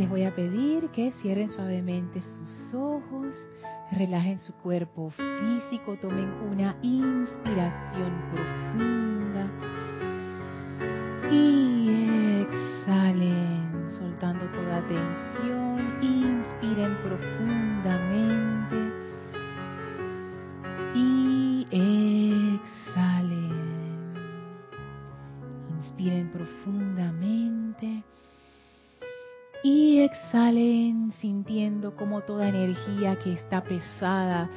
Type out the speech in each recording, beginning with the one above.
Les voy a pedir que cierren suavemente sus ojos, relajen su cuerpo físico, tomen una inspiración profunda que está pesada,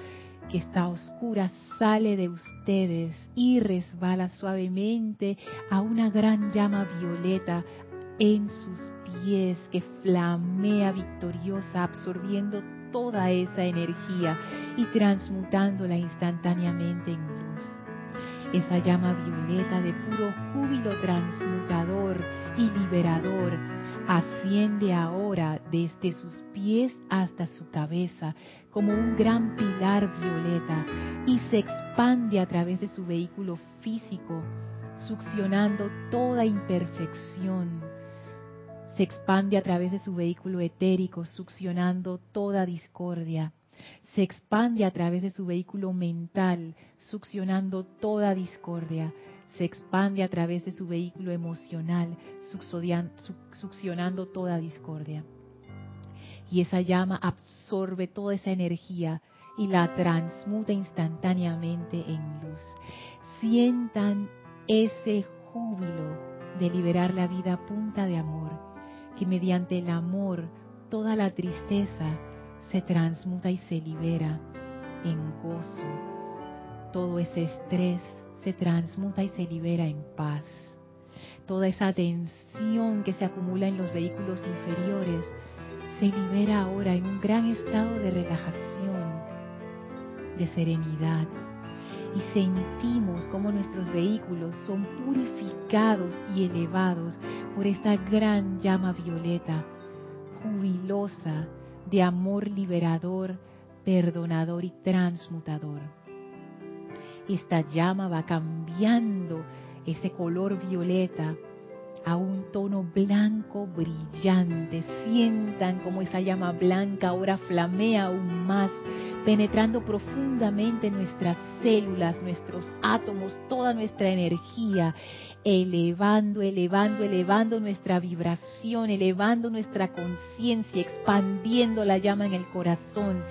que está oscura, sale de ustedes y resbala suavemente a una gran llama violeta en sus pies que flamea victoriosa, absorbiendo toda esa energía y transmutándola instantáneamente en luz. Esa llama violeta de puro júbilo transmutador y liberador asciende ahora desde sus pies hasta su cabeza como un gran pilar violeta y se expande a través de su vehículo físico, succionando toda imperfección. Se expande a través de su vehículo etérico, succionando toda discordia. Se expande a través de su vehículo mental, succionando toda discordia se expande a través de su vehículo emocional, succionando toda discordia. Y esa llama absorbe toda esa energía y la transmuta instantáneamente en luz. Sientan ese júbilo de liberar la vida a punta de amor, que mediante el amor toda la tristeza se transmuta y se libera en gozo. Todo ese estrés, se transmuta y se libera en paz. Toda esa tensión que se acumula en los vehículos inferiores se libera ahora en un gran estado de relajación, de serenidad. Y sentimos como nuestros vehículos son purificados y elevados por esta gran llama violeta, jubilosa, de amor liberador, perdonador y transmutador esta llama va cambiando ese color violeta a un tono blanco brillante. Sientan como esa llama blanca ahora flamea aún más, penetrando profundamente nuestras células, nuestros átomos, toda nuestra energía, elevando, elevando, elevando nuestra vibración, elevando nuestra conciencia, expandiendo la llama en el corazón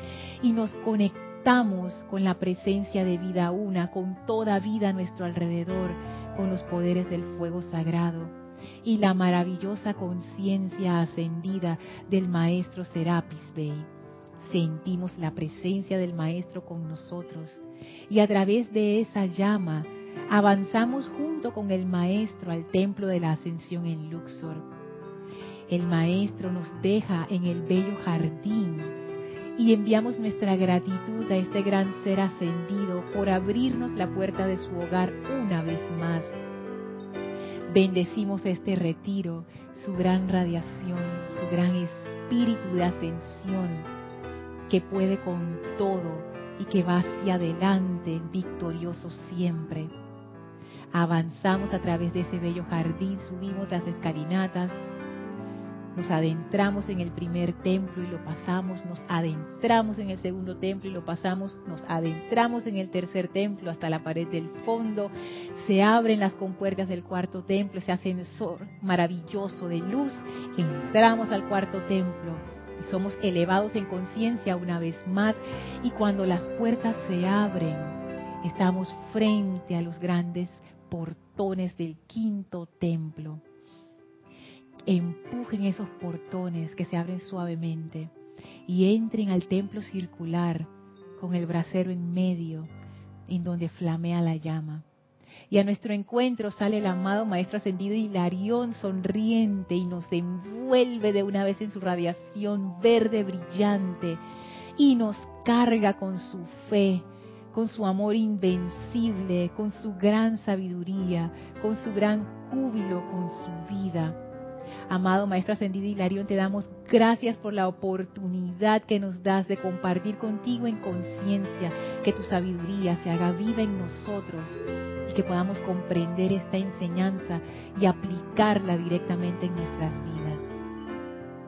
y nos conectamos Estamos con la presencia de vida una, con toda vida a nuestro alrededor, con los poderes del fuego sagrado y la maravillosa conciencia ascendida del Maestro Serapis Bey. Sentimos la presencia del Maestro con nosotros y a través de esa llama avanzamos junto con el Maestro al templo de la ascensión en Luxor. El Maestro nos deja en el bello jardín y enviamos nuestra gratitud a este gran ser ascendido por abrirnos la puerta de su hogar una vez más. Bendecimos este retiro, su gran radiación, su gran espíritu de ascensión que puede con todo y que va hacia adelante victorioso siempre. Avanzamos a través de ese bello jardín, subimos las escalinatas, nos adentramos en el primer templo y lo pasamos, nos adentramos en el segundo templo y lo pasamos, nos adentramos en el tercer templo hasta la pared del fondo, se abren las compuertas del cuarto templo, ese ascensor maravilloso de luz, entramos al cuarto templo y somos elevados en conciencia una vez más. Y cuando las puertas se abren, estamos frente a los grandes portones del quinto templo empujen esos portones que se abren suavemente y entren al templo circular con el brasero en medio, en donde flamea la llama. Y a nuestro encuentro sale el amado Maestro Ascendido Hilarión sonriente y nos envuelve de una vez en su radiación verde brillante y nos carga con su fe, con su amor invencible, con su gran sabiduría, con su gran júbilo, con su vida Amado Maestro Ascendido Hilarión, te damos gracias por la oportunidad que nos das de compartir contigo en conciencia, que tu sabiduría se haga viva en nosotros y que podamos comprender esta enseñanza y aplicarla directamente en nuestras vidas.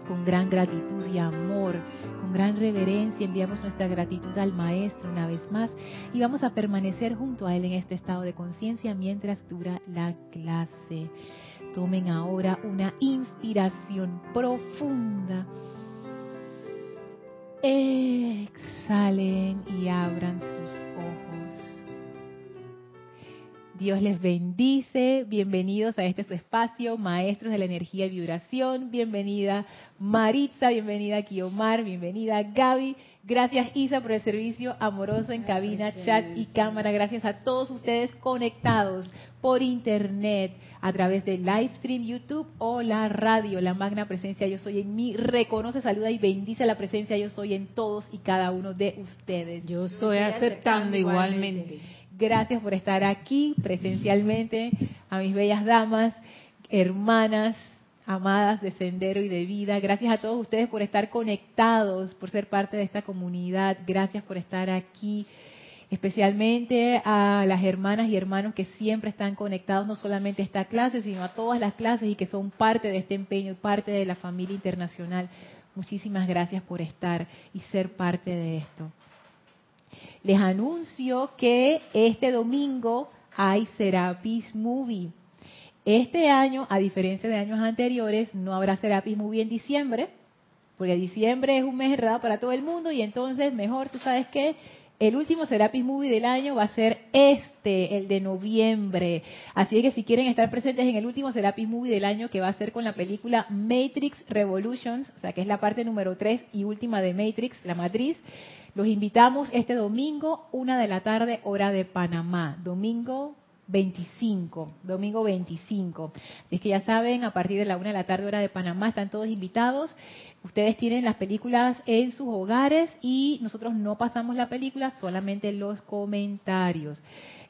con gran gratitud y amor, con gran reverencia, enviamos nuestra gratitud al Maestro una vez más y vamos a permanecer junto a Él en este estado de conciencia mientras dura la clase. Tomen ahora una inspiración profunda. Exhalen y abran sus ojos. Dios les bendice. Bienvenidos a este su espacio, Maestros de la Energía y Vibración. Bienvenida Maritza, bienvenida Kiomar, bienvenida Gaby. Gracias Isa por el servicio amoroso en cabina, chat y cámara. Gracias a todos ustedes conectados por internet a través del live stream YouTube o la radio. La magna presencia yo soy en mí. Reconoce, saluda y bendice la presencia yo soy en todos y cada uno de ustedes. Yo soy aceptando igualmente. Gracias por estar aquí presencialmente, a mis bellas damas, hermanas, amadas de Sendero y de Vida. Gracias a todos ustedes por estar conectados, por ser parte de esta comunidad. Gracias por estar aquí. Especialmente a las hermanas y hermanos que siempre están conectados, no solamente a esta clase, sino a todas las clases y que son parte de este empeño y parte de la familia internacional. Muchísimas gracias por estar y ser parte de esto les anuncio que este domingo hay Serapis Movie. Este año, a diferencia de años anteriores, no habrá Serapis Movie en diciembre, porque diciembre es un mes errado para todo el mundo y entonces mejor, tú sabes qué, el último Serapis Movie del año va a ser este, el de noviembre. Así que si quieren estar presentes en el último Serapis Movie del año, que va a ser con la película Matrix Revolutions, o sea que es la parte número 3 y última de Matrix, la matriz, los invitamos este domingo, una de la tarde, hora de Panamá. Domingo 25, domingo 25. Es que ya saben, a partir de la una de la tarde, hora de Panamá, están todos invitados. Ustedes tienen las películas en sus hogares y nosotros no pasamos la película, solamente los comentarios.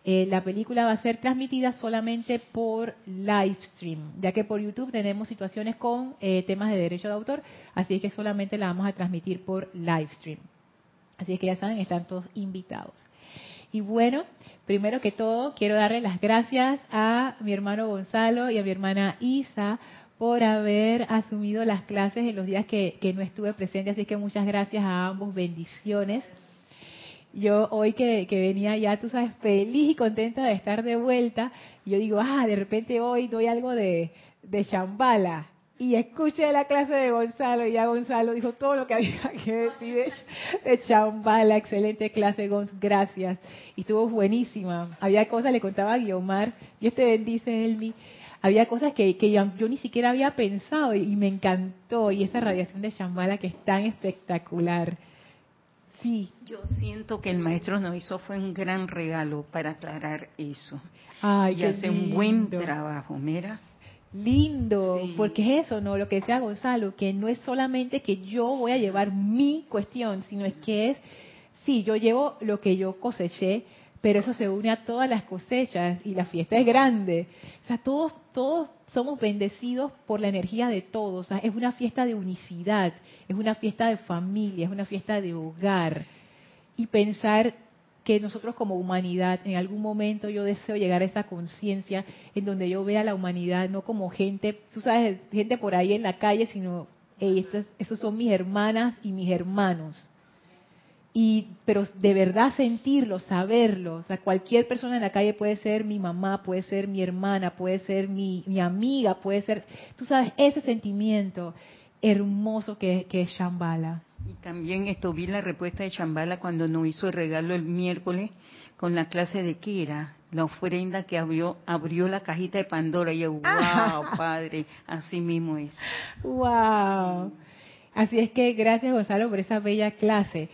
Eh, la película va a ser transmitida solamente por live stream, ya que por YouTube tenemos situaciones con eh, temas de derecho de autor, así que solamente la vamos a transmitir por live stream. Así que ya saben, están todos invitados. Y bueno, primero que todo, quiero darle las gracias a mi hermano Gonzalo y a mi hermana Isa por haber asumido las clases en los días que, no estuve presente. Así que muchas gracias a ambos, bendiciones. Yo hoy que, venía ya, tú sabes, feliz y contenta de estar de vuelta, yo digo, ah, de repente hoy doy algo de, de chambala y escuché la clase de Gonzalo y ya Gonzalo dijo todo lo que había que decir de, Chambala, excelente clase, Gonz, gracias. Y estuvo buenísima. Había cosas, le contaba a Guiomar, y este bendice Elmi, había cosas que, que yo, ni siquiera había pensado y, me encantó. Y esa radiación de Chambala que es tan espectacular. Sí. Yo siento que el maestro nos hizo fue un gran regalo para aclarar eso. Ay, y hace un buen trabajo, mira lindo, porque es eso, ¿no? Lo que decía Gonzalo, que no es solamente que yo voy a llevar mi cuestión, sino es que es, sí, yo llevo lo que yo coseché, pero eso se une a todas las cosechas y la fiesta es grande. O sea, todos, todos somos bendecidos por la energía de todos. O sea, es una fiesta de unicidad, es una fiesta de familia, es una fiesta de hogar. Y pensar que nosotros como humanidad, en algún momento yo deseo llegar a esa conciencia en donde yo vea a la humanidad no como gente, tú sabes, gente por ahí en la calle, sino, hey, estos, son mis hermanas y mis hermanos. Y, pero de verdad sentirlo, saberlo. O sea, cualquier persona en la calle puede ser mi mamá, puede ser mi hermana, puede ser mi, mi amiga, puede ser, tú sabes, ese sentimiento hermoso que, que es Shambhala. Y también esto vi la respuesta de Chambala cuando nos hizo el regalo el miércoles con la clase de Kira, la ofrenda que abrió, abrió la cajita de Pandora. Y yo, wow, padre, así mismo es. Wow. Así es que gracias Gonzalo por esa bella clase.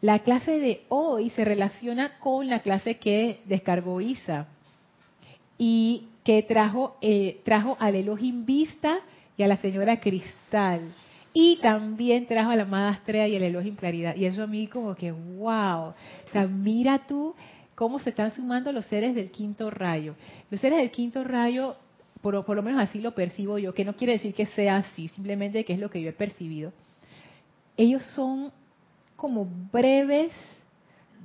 La clase de hoy se relaciona con la clase que descargó Isa y que trajo, eh, trajo al Elohim Vista y a la señora Cristal. Y también trajo a la amada Astrea y el Elohim Claridad. Y eso a mí como que, wow. O mira tú cómo se están sumando los seres del quinto rayo. Los seres del quinto rayo, por, por lo menos así lo percibo yo, que no quiere decir que sea así, simplemente que es lo que yo he percibido. Ellos son como breves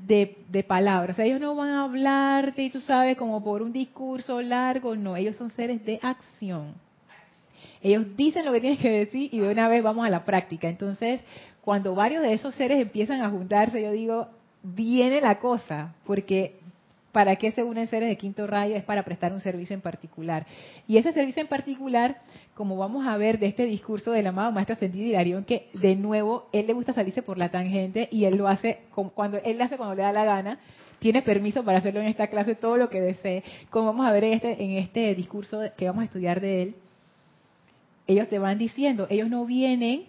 de, de, palabras. O sea, ellos no van a hablarte, y tú sabes, como por un discurso largo, no, ellos son seres de acción. Ellos dicen lo que tienen que decir y de una vez vamos a la práctica. Entonces, cuando varios de esos seres empiezan a juntarse, yo digo, viene la cosa, porque ¿para qué se unen seres de quinto rayo? Es para prestar un servicio en particular. Y ese servicio en particular, como vamos a ver de este discurso del amado Maestro Ascendido Hilarión, que de nuevo, él le gusta salirse por la tangente y él lo hace cuando él lo hace cuando le da la gana, tiene permiso para hacerlo en esta clase todo lo que desee. Como vamos a ver este, en este discurso que vamos a estudiar de él, ellos te van diciendo, ellos no vienen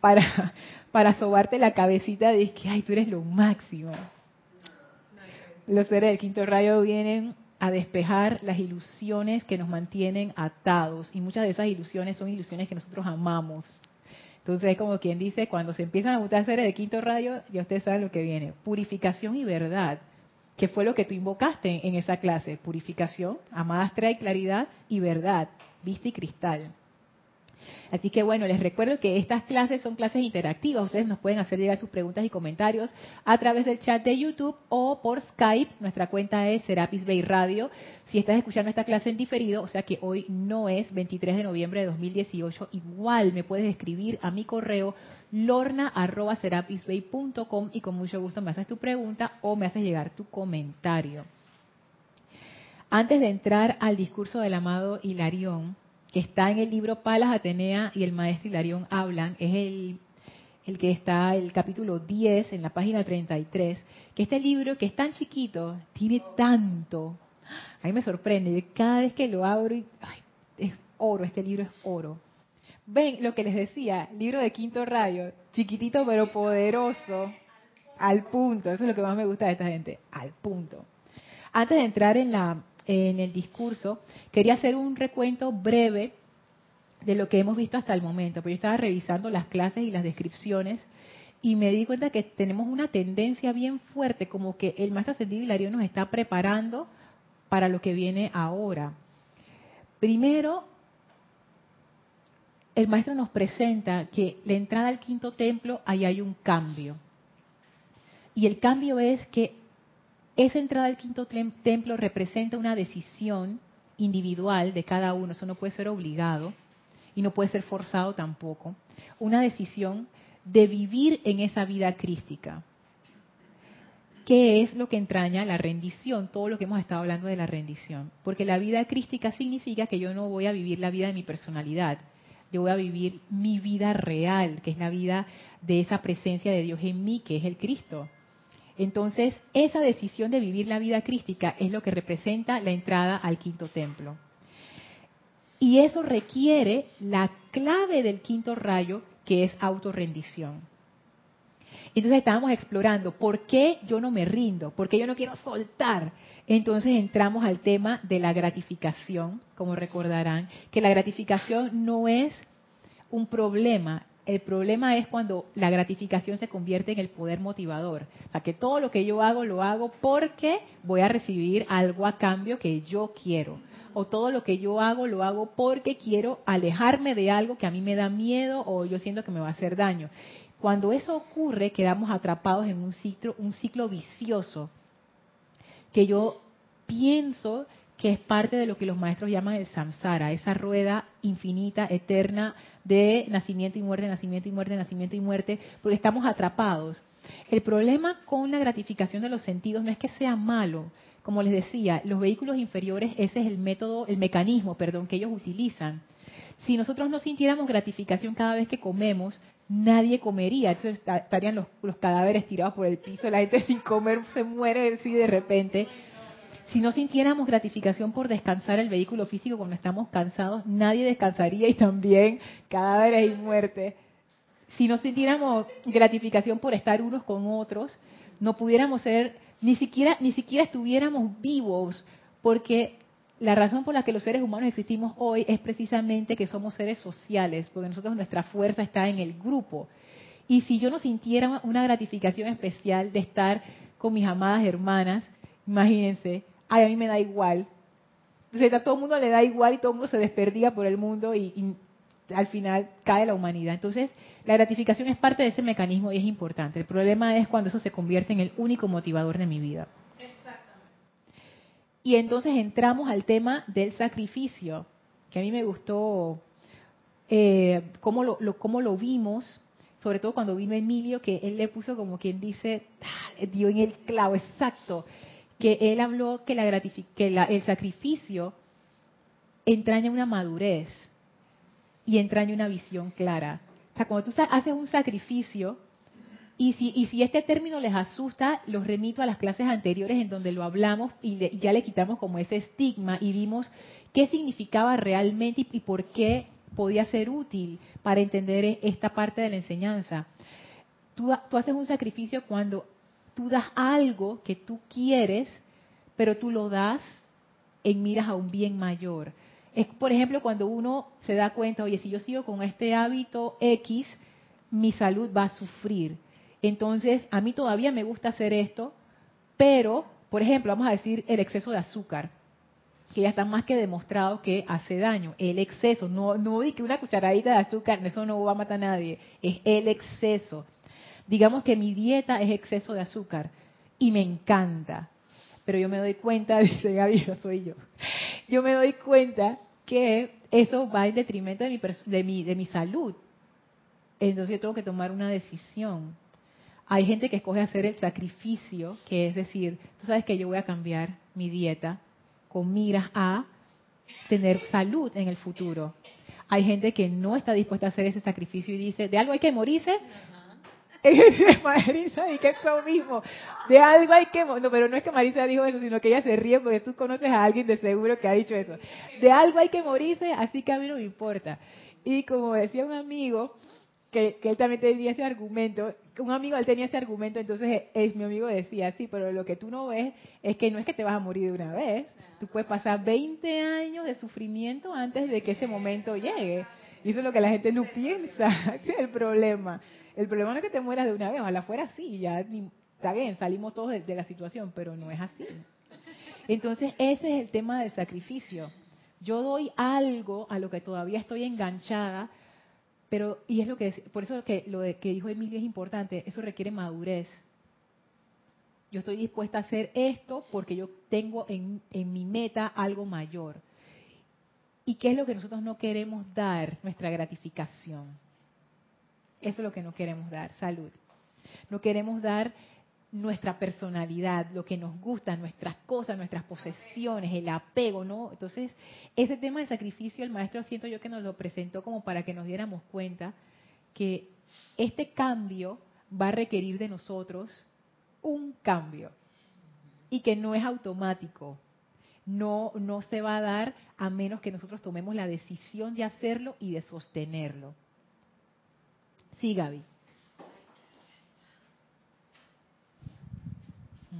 para, para sobarte la cabecita de que, ay, tú eres lo máximo. Los seres del quinto rayo vienen a despejar las ilusiones que nos mantienen atados. Y muchas de esas ilusiones son ilusiones que nosotros amamos. Entonces es como quien dice, cuando se empiezan a juntar seres de quinto rayo, ya ustedes saben lo que viene. Purificación y verdad, que fue lo que tú invocaste en esa clase. Purificación, amada estrella y claridad y verdad, vista y cristal. Así que bueno, les recuerdo que estas clases son clases interactivas. Ustedes nos pueden hacer llegar sus preguntas y comentarios a través del chat de YouTube o por Skype. Nuestra cuenta es Serapis Bay Radio. Si estás escuchando esta clase en diferido, o sea que hoy no es 23 de noviembre de 2018, igual me puedes escribir a mi correo lorna.serapisbay.com y con mucho gusto me haces tu pregunta o me haces llegar tu comentario. Antes de entrar al discurso del amado Hilarión, que está en el libro Palas Atenea y el maestro Hilarión hablan, es el, el que está el capítulo 10 en la página 33, que este libro que es tan chiquito, tiene tanto. A mí me sorprende, cada vez que lo abro, y, es oro, este libro es oro. Ven lo que les decía, libro de quinto rayo, chiquitito pero poderoso, al punto, eso es lo que más me gusta de esta gente, al punto. Antes de entrar en la en el discurso, quería hacer un recuento breve de lo que hemos visto hasta el momento, porque yo estaba revisando las clases y las descripciones y me di cuenta que tenemos una tendencia bien fuerte, como que el maestro ascendido Hilario nos está preparando para lo que viene ahora. Primero, el maestro nos presenta que la entrada al quinto templo, ahí hay un cambio. Y el cambio es que esa entrada al quinto templo representa una decisión individual de cada uno, eso no puede ser obligado y no puede ser forzado tampoco, una decisión de vivir en esa vida crística. ¿Qué es lo que entraña la rendición? Todo lo que hemos estado hablando de la rendición. Porque la vida crística significa que yo no voy a vivir la vida de mi personalidad, yo voy a vivir mi vida real, que es la vida de esa presencia de Dios en mí, que es el Cristo. Entonces, esa decisión de vivir la vida crística es lo que representa la entrada al quinto templo. Y eso requiere la clave del quinto rayo, que es autorrendición. Entonces estábamos explorando por qué yo no me rindo, por qué yo no quiero soltar. Entonces entramos al tema de la gratificación, como recordarán, que la gratificación no es un problema, el problema es cuando la gratificación se convierte en el poder motivador. O sea, que todo lo que yo hago lo hago porque voy a recibir algo a cambio que yo quiero. O todo lo que yo hago lo hago porque quiero alejarme de algo que a mí me da miedo o yo siento que me va a hacer daño. Cuando eso ocurre, quedamos atrapados en un ciclo, un ciclo vicioso que yo pienso que es parte de lo que los maestros llaman el samsara, esa rueda infinita, eterna de nacimiento y muerte, nacimiento y muerte, nacimiento y muerte, porque estamos atrapados. El problema con la gratificación de los sentidos no es que sea malo, como les decía, los vehículos inferiores, ese es el método, el mecanismo, perdón, que ellos utilizan. Si nosotros no sintiéramos gratificación cada vez que comemos, nadie comería. Estarían los, los cadáveres tirados por el piso, la gente sin comer se muere así de repente si no sintiéramos gratificación por descansar el vehículo físico cuando estamos cansados, nadie descansaría y también cadáveres y muerte. Si no sintiéramos gratificación por estar unos con otros, no pudiéramos ser, ni siquiera, ni siquiera estuviéramos vivos, porque la razón por la que los seres humanos existimos hoy es precisamente que somos seres sociales, porque nosotros nuestra fuerza está en el grupo. Y si yo no sintiera una gratificación especial de estar con mis amadas hermanas, imagínense, ay, a mí me da igual. Entonces a todo el mundo le da igual y todo el mundo se desperdiga por el mundo y, al final cae la humanidad. Entonces, la gratificación es parte de ese mecanismo y es importante. El problema es cuando eso se convierte en el único motivador de mi vida. Exactamente. Y entonces entramos al tema del sacrificio, que a mí me gustó eh, cómo, lo, cómo lo vimos, sobre todo cuando vino Emilio, que él le puso como quien dice, ah, dio en el clavo, exacto, que él habló que, la que el sacrificio entraña una madurez y entraña una visión clara. O sea, cuando tú haces un sacrificio, y si, y si este término les asusta, los remito a las clases anteriores en donde lo hablamos y, ya le quitamos como ese estigma y vimos qué significaba realmente y, por qué podía ser útil para entender esta parte de la enseñanza. Tú, tú haces un sacrificio cuando tú das algo que tú quieres, pero tú lo das en miras a un bien mayor. Es, por ejemplo, cuando uno se da cuenta, oye, si yo sigo con este hábito X, mi salud va a sufrir. Entonces, a mí todavía me gusta hacer esto, pero, por ejemplo, vamos a decir el exceso de azúcar, que ya está más que demostrado que hace daño. El exceso, no, no di que una cucharadita de azúcar, eso no va a matar a nadie, es el exceso. Digamos que mi dieta es exceso de azúcar y me encanta, pero yo me doy cuenta, dice Gaby, soy yo, yo me doy cuenta que eso va en detrimento de mi, de mi, de mi salud. Entonces yo tengo que tomar una decisión. Hay gente que escoge hacer el sacrificio, que es decir, tú sabes que yo voy a cambiar mi dieta con miras a tener salud en el futuro. Hay gente que no está dispuesta a hacer ese sacrificio y dice, de algo hay que morirse, Marisa y que es lo mismo. De algo hay que... No, pero no es que Marisa dijo eso, sino que ella se ríe porque tú conoces a alguien de seguro que ha dicho eso. De algo hay que morirse, así que a mí no me importa. Y como decía un amigo, que, él también tenía ese argumento, un amigo él tenía ese argumento, entonces es, mi amigo decía, sí, pero lo que tú no ves es que no es que te vas a morir de una vez, tú puedes pasar 20 años de sufrimiento antes de que ese momento llegue. Y eso es lo que la gente no piensa, ese es el problema. El problema no es que te mueras de una vez, ojalá fuera así, ya está bien, salimos todos de, la situación, pero no es así. Entonces, ese es el tema del sacrificio. Yo doy algo a lo que todavía estoy enganchada, pero, y es lo que, por eso que lo que dijo Emilio es importante, eso requiere madurez. Yo estoy dispuesta a hacer esto porque yo tengo en, en mi meta algo mayor. ¿Y qué es lo que nosotros no queremos dar? Nuestra gratificación. Eso es lo que no queremos dar, salud. No queremos dar nuestra personalidad, lo que nos gusta, nuestras cosas, nuestras posesiones, el apego, ¿no? Entonces, ese tema de sacrificio, el maestro siento yo que nos lo presentó como para que nos diéramos cuenta que este cambio va a requerir de nosotros un cambio y que no es automático. No, no se va a dar a menos que nosotros tomemos la decisión de hacerlo y de sostenerlo. Sí, Gaby.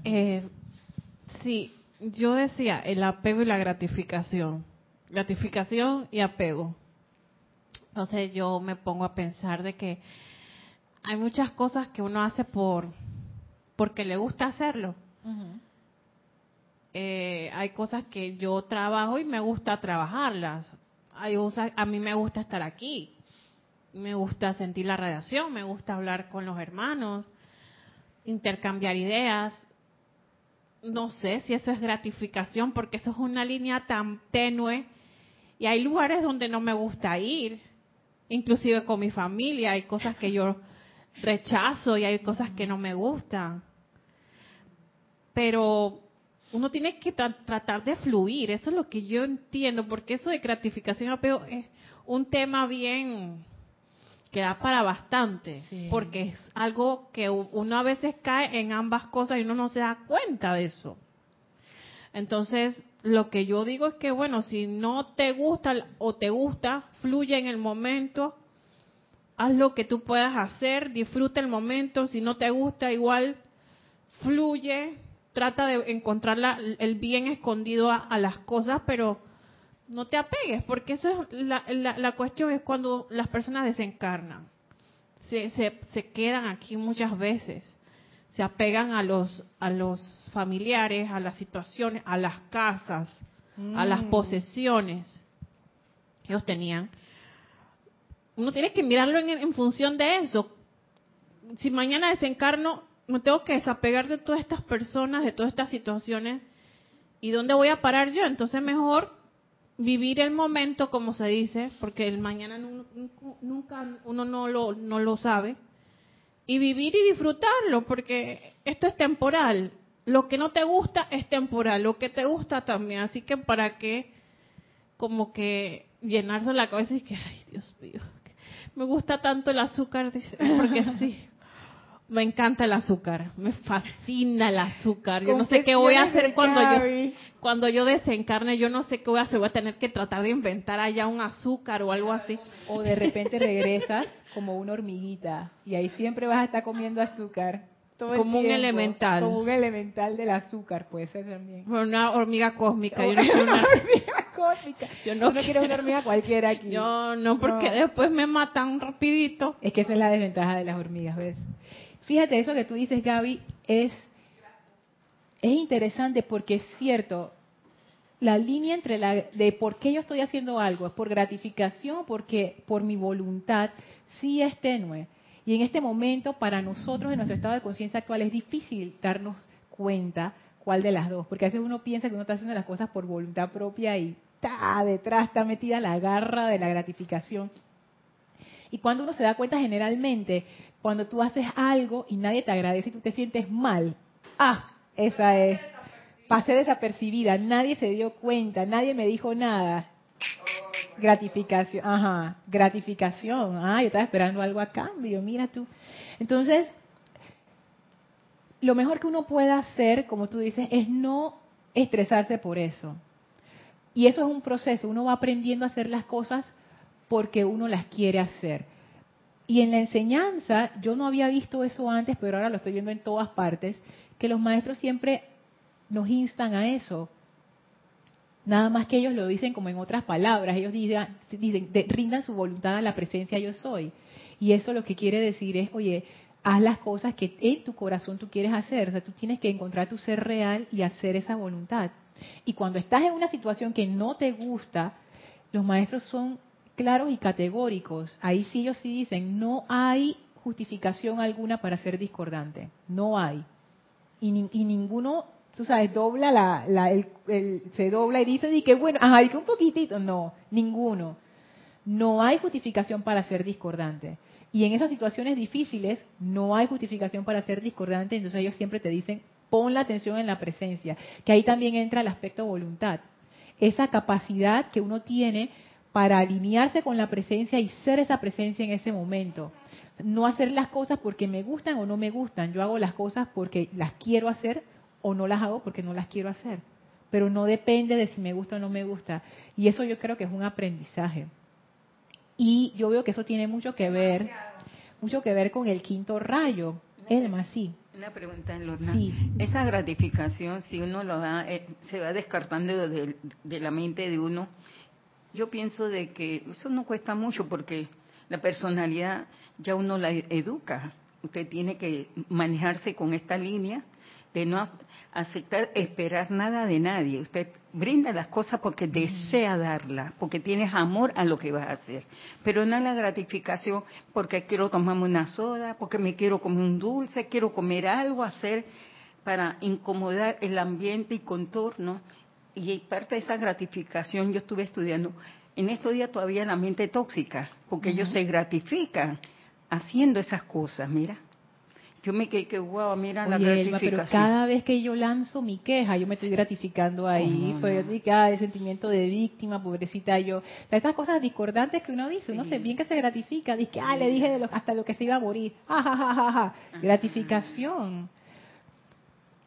Eh, sí, yo decía el apego y la gratificación. Gratificación y apego. Entonces yo me pongo a pensar de que hay muchas cosas que uno hace por porque le gusta hacerlo. Eh, hay cosas que yo trabajo y me gusta trabajarlas. Hay cosas, a mí me gusta estar aquí me gusta sentir la radiación, me gusta hablar con los hermanos, intercambiar ideas. No sé si eso es gratificación, porque eso es una línea tan tenue. Y hay lugares donde no me gusta ir, inclusive con mi familia, hay cosas que yo rechazo y hay cosas que no me gustan. Pero uno tiene que tratar de fluir, eso es lo que yo entiendo, porque eso de gratificación apego es un tema bien que da para bastante, porque es algo que uno a veces cae en ambas cosas y uno no se da cuenta de eso. Entonces, lo que yo digo es que, bueno, si no te gusta o te gusta, fluye en el momento, haz lo que tú puedas hacer, disfruta el momento, si no te gusta, igual fluye, trata de encontrar el bien escondido a las cosas, pero no te apegues, porque eso es la, la, cuestión es cuando las personas desencarnan. Se, se, quedan aquí muchas veces. Se apegan a los, a los familiares, a las situaciones, a las casas, a las mm. posesiones. Ellos tenían. Uno tiene que mirarlo en, en función de eso. Si mañana desencarno, me tengo que desapegar de todas estas personas, de todas estas situaciones. ¿Y dónde voy a parar yo? Entonces mejor vivir el momento, como se dice, porque el mañana nunca uno no lo, no lo sabe, y vivir y disfrutarlo, porque esto es temporal. Lo que no te gusta es temporal, lo que te gusta también. Así que para qué como que llenarse la cabeza y que, ay Dios mío, me gusta tanto el azúcar, porque sí. Me encanta el azúcar, me fascina el azúcar. Yo no sé qué voy a hacer cuando yo cuando yo desencarne, yo no sé qué voy a hacer, voy a tener que tratar de inventar allá un azúcar o algo así. O de repente regresas como una hormiguita y ahí siempre vas a estar comiendo azúcar. como un elemental. Como un elemental del azúcar, puede ser también. Una hormiga cósmica. Yo no quiero una hormiga cósmica. Yo no, quiero una hormiga cualquiera aquí. Yo no, porque después me matan rapidito. Es que esa es la desventaja de las hormigas, ¿ves? Fíjate, eso que tú dices, Gaby, es, es interesante porque es cierto, la línea entre la de por qué yo estoy haciendo algo, es por gratificación, porque por mi voluntad, sí es tenue. Y en este momento, para nosotros, en nuestro estado de conciencia actual, es difícil darnos cuenta cuál de las dos, porque a veces uno piensa que uno está haciendo las cosas por voluntad propia y está detrás, está metida la garra de la gratificación. Y cuando uno se da cuenta generalmente, cuando tú haces algo y nadie te agradece y tú te sientes mal, ah, esa es, pasé desapercibida, nadie se dio cuenta, nadie me dijo nada. Gratificación, ajá, gratificación, ah, yo estaba esperando algo a cambio, mira tú. Entonces, lo mejor que uno puede hacer, como tú dices, es no estresarse por eso. Y eso es un proceso, uno va aprendiendo a hacer las cosas porque uno las quiere hacer. Y en la enseñanza, yo no había visto eso antes, pero ahora lo estoy viendo en todas partes, que los maestros siempre nos instan a eso. Nada más que ellos lo dicen como en otras palabras, ellos dicen, rindan su voluntad a la presencia yo soy. Y eso lo que quiere decir es, oye, haz las cosas que en tu corazón tú quieres hacer. O sea, tú tienes que encontrar tu ser real y hacer esa voluntad. Y cuando estás en una situación que no te gusta, los maestros son claros y categóricos. Ahí sí ellos sí dicen, no hay justificación alguna para ser discordante. No hay. Y, ninguno, tú sabes, dobla la, el, se dobla y dice, y que bueno, ajá, que un poquitito. No, ninguno. No hay justificación para ser discordante. Y en esas situaciones difíciles no hay justificación para ser discordante, entonces ellos siempre te dicen, pon la atención en la presencia, que ahí también entra el aspecto voluntad. Esa capacidad que uno tiene para alinearse con la presencia y ser esa presencia en ese momento. No hacer las cosas porque me gustan o no me gustan. Yo hago las cosas porque las quiero hacer o no las hago porque no las quiero hacer. Pero no depende de si me gusta o no me gusta. Y eso yo creo que es un aprendizaje. Y yo veo que eso tiene mucho que ver, mucho que ver con el quinto rayo. Elma, sí. Una pregunta, Lorna. Sí. Esa gratificación, si uno lo va, eh, se va descartando de, de la mente de uno, yo pienso de que eso no cuesta mucho porque la personalidad ya uno la educa. Usted tiene que manejarse con esta línea de no aceptar, esperar nada de nadie. Usted brinda las cosas porque desea darlas, porque tienes amor a lo que vas a hacer. Pero no la gratificación porque quiero tomarme una soda, porque me quiero comer un dulce, quiero comer algo, hacer para incomodar el ambiente y contorno y parte de esa gratificación yo estuve estudiando. En estos días todavía la mente tóxica, porque ellos se gratifican haciendo esas cosas, mira. Yo me quedé que, wow, mira la gratificación. pero cada vez que yo lanzo mi queja, yo me estoy gratificando ahí. pues yo digo, ah, el sentimiento de víctima, pobrecita yo. estas cosas discordantes que uno dice, uno se bien que se gratifica. Dice, ah, le dije de hasta lo que se iba a morir. Ja, ja, ja, ja, Gratificación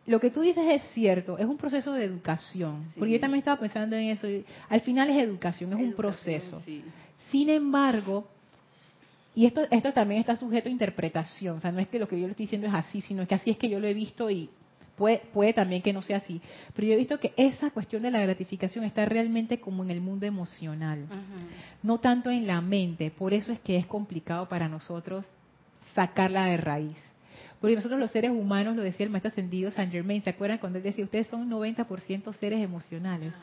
lo que tú dices es cierto, es un proceso de educación. Porque yo también estaba pensando en eso. Al final es educación, es un proceso. Sin embargo, y esto, esto también está sujeto a interpretación. O sea, no es que lo que yo le estoy diciendo es así, sino que así es que yo lo he visto y puede, puede también que no sea así. Pero yo he visto que esa cuestión de la gratificación está realmente como en el mundo emocional, no tanto en la mente. Por eso es que es complicado para nosotros sacarla de raíz. Porque nosotros los seres humanos, lo decía el maestro ascendido Saint Germain, ¿se acuerdan cuando él decía, ustedes son 90% seres emocionales?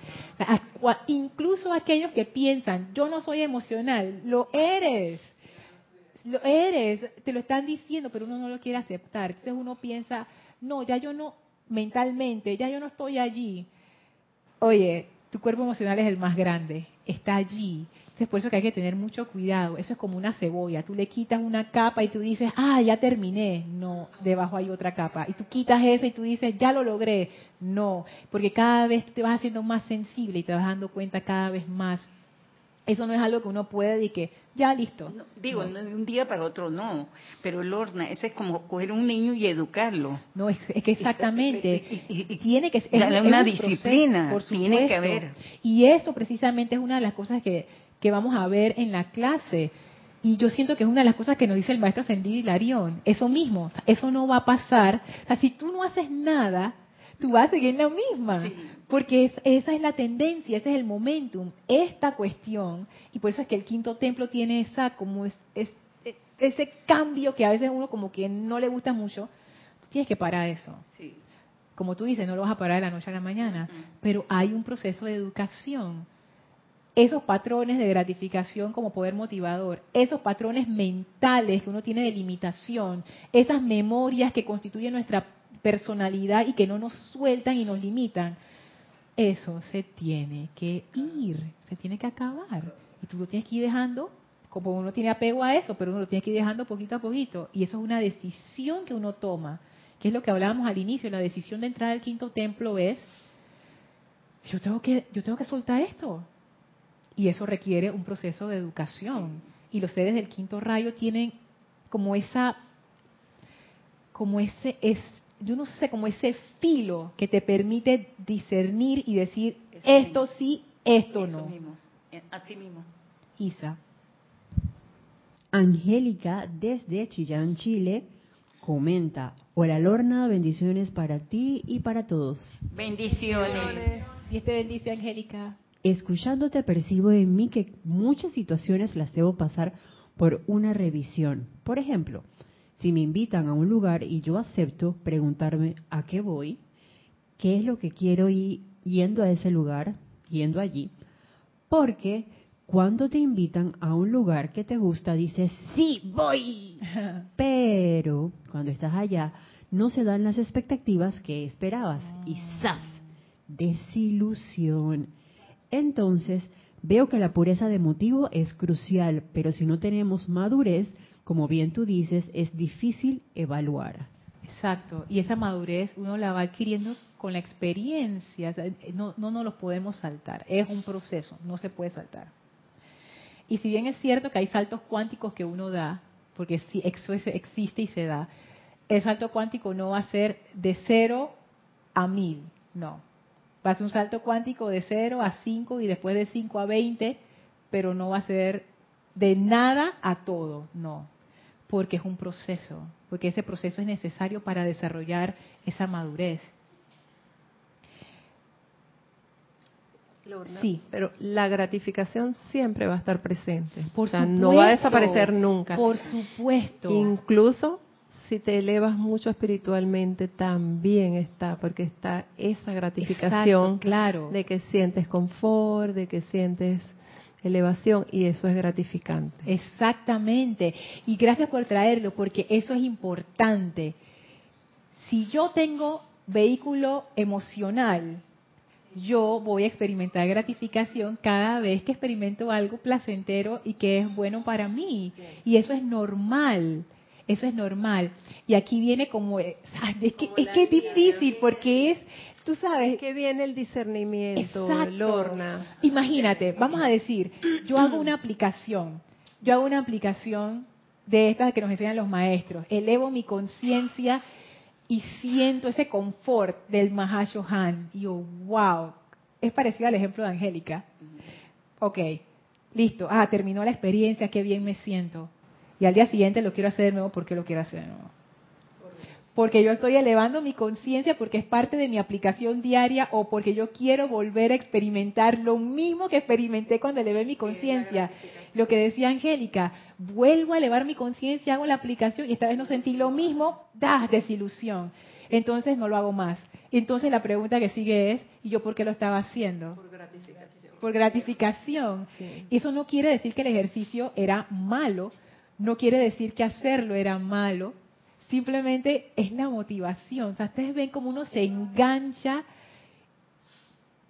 incluso aquellos que piensan, yo no soy emocional, lo eres. Lo eres, te lo están diciendo, pero uno no lo quiere aceptar. Entonces uno piensa, no, ya yo no, mentalmente, ya yo no estoy allí. Oye, tu cuerpo emocional es el más grande, está allí. Es por eso que hay que tener mucho cuidado. Eso es como una cebolla. Tú le quitas una capa y tú dices, ah, ya terminé. No, debajo hay otra capa. Y tú quitas esa y tú dices, ya lo logré. No, porque cada vez te vas haciendo más sensible y te vas dando cuenta cada vez más eso no es algo que uno puede y que ya listo. digo, de un día para otro no, pero Lorna, eso es como coger un niño y educarlo. No, es, que exactamente. tiene que ser una disciplina, por tiene que haber. Y eso precisamente es una de las cosas que, que vamos a ver en la clase. Y yo siento que es una de las cosas que nos dice el maestro Ascendido Hilarión. Eso mismo, eso no va a pasar. O sea, si tú no haces nada, tú vas a seguir la misma. Porque esa es la tendencia, ese es el momentum, esta cuestión, y por eso es que el quinto templo tiene esa como es, ese cambio que a veces uno como que no le gusta mucho, tú tienes que parar eso. Como tú dices, no lo vas a parar de la noche a la mañana, pero hay un proceso de educación. Esos patrones de gratificación como poder motivador, esos patrones mentales que uno tiene de limitación, esas memorias que constituyen nuestra personalidad y que no nos sueltan y nos limitan, eso se tiene que ir, se tiene que acabar. Y tú lo tienes que ir dejando, como uno tiene apego a eso, pero uno lo tiene que ir dejando poquito a poquito. Y eso es una decisión que uno toma, que es lo que hablábamos al inicio. La decisión de entrar al quinto templo es, yo tengo que, yo tengo que soltar esto. Y eso requiere un proceso de educación. Y los seres del quinto rayo tienen como esa, como ese, es, yo no sé, como ese filo que te permite discernir y decir esto sí, esto no. Mismo. Eh, así mismo. Isa. Angélica desde Chillán, Chile, comenta, hola Lorna, bendiciones para ti y para todos. Bendiciones. Y este bendice, Angélica. Escuchándote percibo en mí que muchas situaciones las debo pasar por una revisión. Por ejemplo, si me invitan a un lugar y yo acepto preguntarme a qué voy, qué es lo que quiero ir yendo a ese lugar, yendo allí, porque cuando te invitan a un lugar que te gusta, dices, sí, voy. Pero cuando estás allá, no se dan las expectativas que esperabas. Y ah. ¡zas! Desilusión. Entonces, veo que la pureza de motivo es crucial, pero si no tenemos madurez, como bien tú dices, es difícil evaluar. Exacto, y esa madurez uno la va adquiriendo con la experiencia, no, no nos los podemos saltar, es un proceso, no se puede saltar. Y si bien es cierto que hay saltos cuánticos que uno da, porque eso existe y se da, el salto cuántico no va a ser de cero a mil, no. Va a ser un salto cuántico de cero a cinco y después de cinco a veinte, pero no va a ser de nada a todo, no porque es un proceso, porque ese proceso es necesario para desarrollar esa madurez. sí, pero la gratificación siempre va a estar presente. Por o no va a desaparecer nunca. Por supuesto. Incluso si te elevas mucho espiritualmente, también está, porque está esa gratificación claro. de que sientes confort, de que sientes elevación y eso es gratificante. Exactamente. Y gracias por traerlo porque eso es importante. Si yo tengo vehículo emocional, yo voy a experimentar gratificación cada vez que experimento algo placentero y que es bueno para mí. Y eso es normal. Eso es normal. Y aquí viene como, es que, es que es difícil porque es Tú sabes. que viene el discernimiento, Lorna. Imagínate, vamos a decir, yo hago una aplicación, yo hago una aplicación de estas que nos enseñan los maestros, elevo mi conciencia y siento ese confort del Mahashohan. Y yo, wow, es parecido al ejemplo de Angélica. Ok, listo, ah, terminó la experiencia, qué bien me siento. Y al día siguiente lo quiero hacer de nuevo porque lo quiero hacer de nuevo porque yo estoy elevando mi conciencia porque es parte de mi aplicación diaria o porque yo quiero volver a experimentar lo mismo que experimenté cuando elevé mi conciencia. Lo que decía Angélica, vuelvo a elevar mi conciencia, hago la aplicación y esta vez no sentí lo mismo, da desilusión. Entonces no lo hago más. Entonces la pregunta que sigue es, ¿y yo por qué lo estaba haciendo? Por gratificación. Por gratificación. Eso no quiere decir que el ejercicio era malo, no quiere decir que hacerlo era malo, Simplemente es la motivación. O sea, ustedes ven como uno se engancha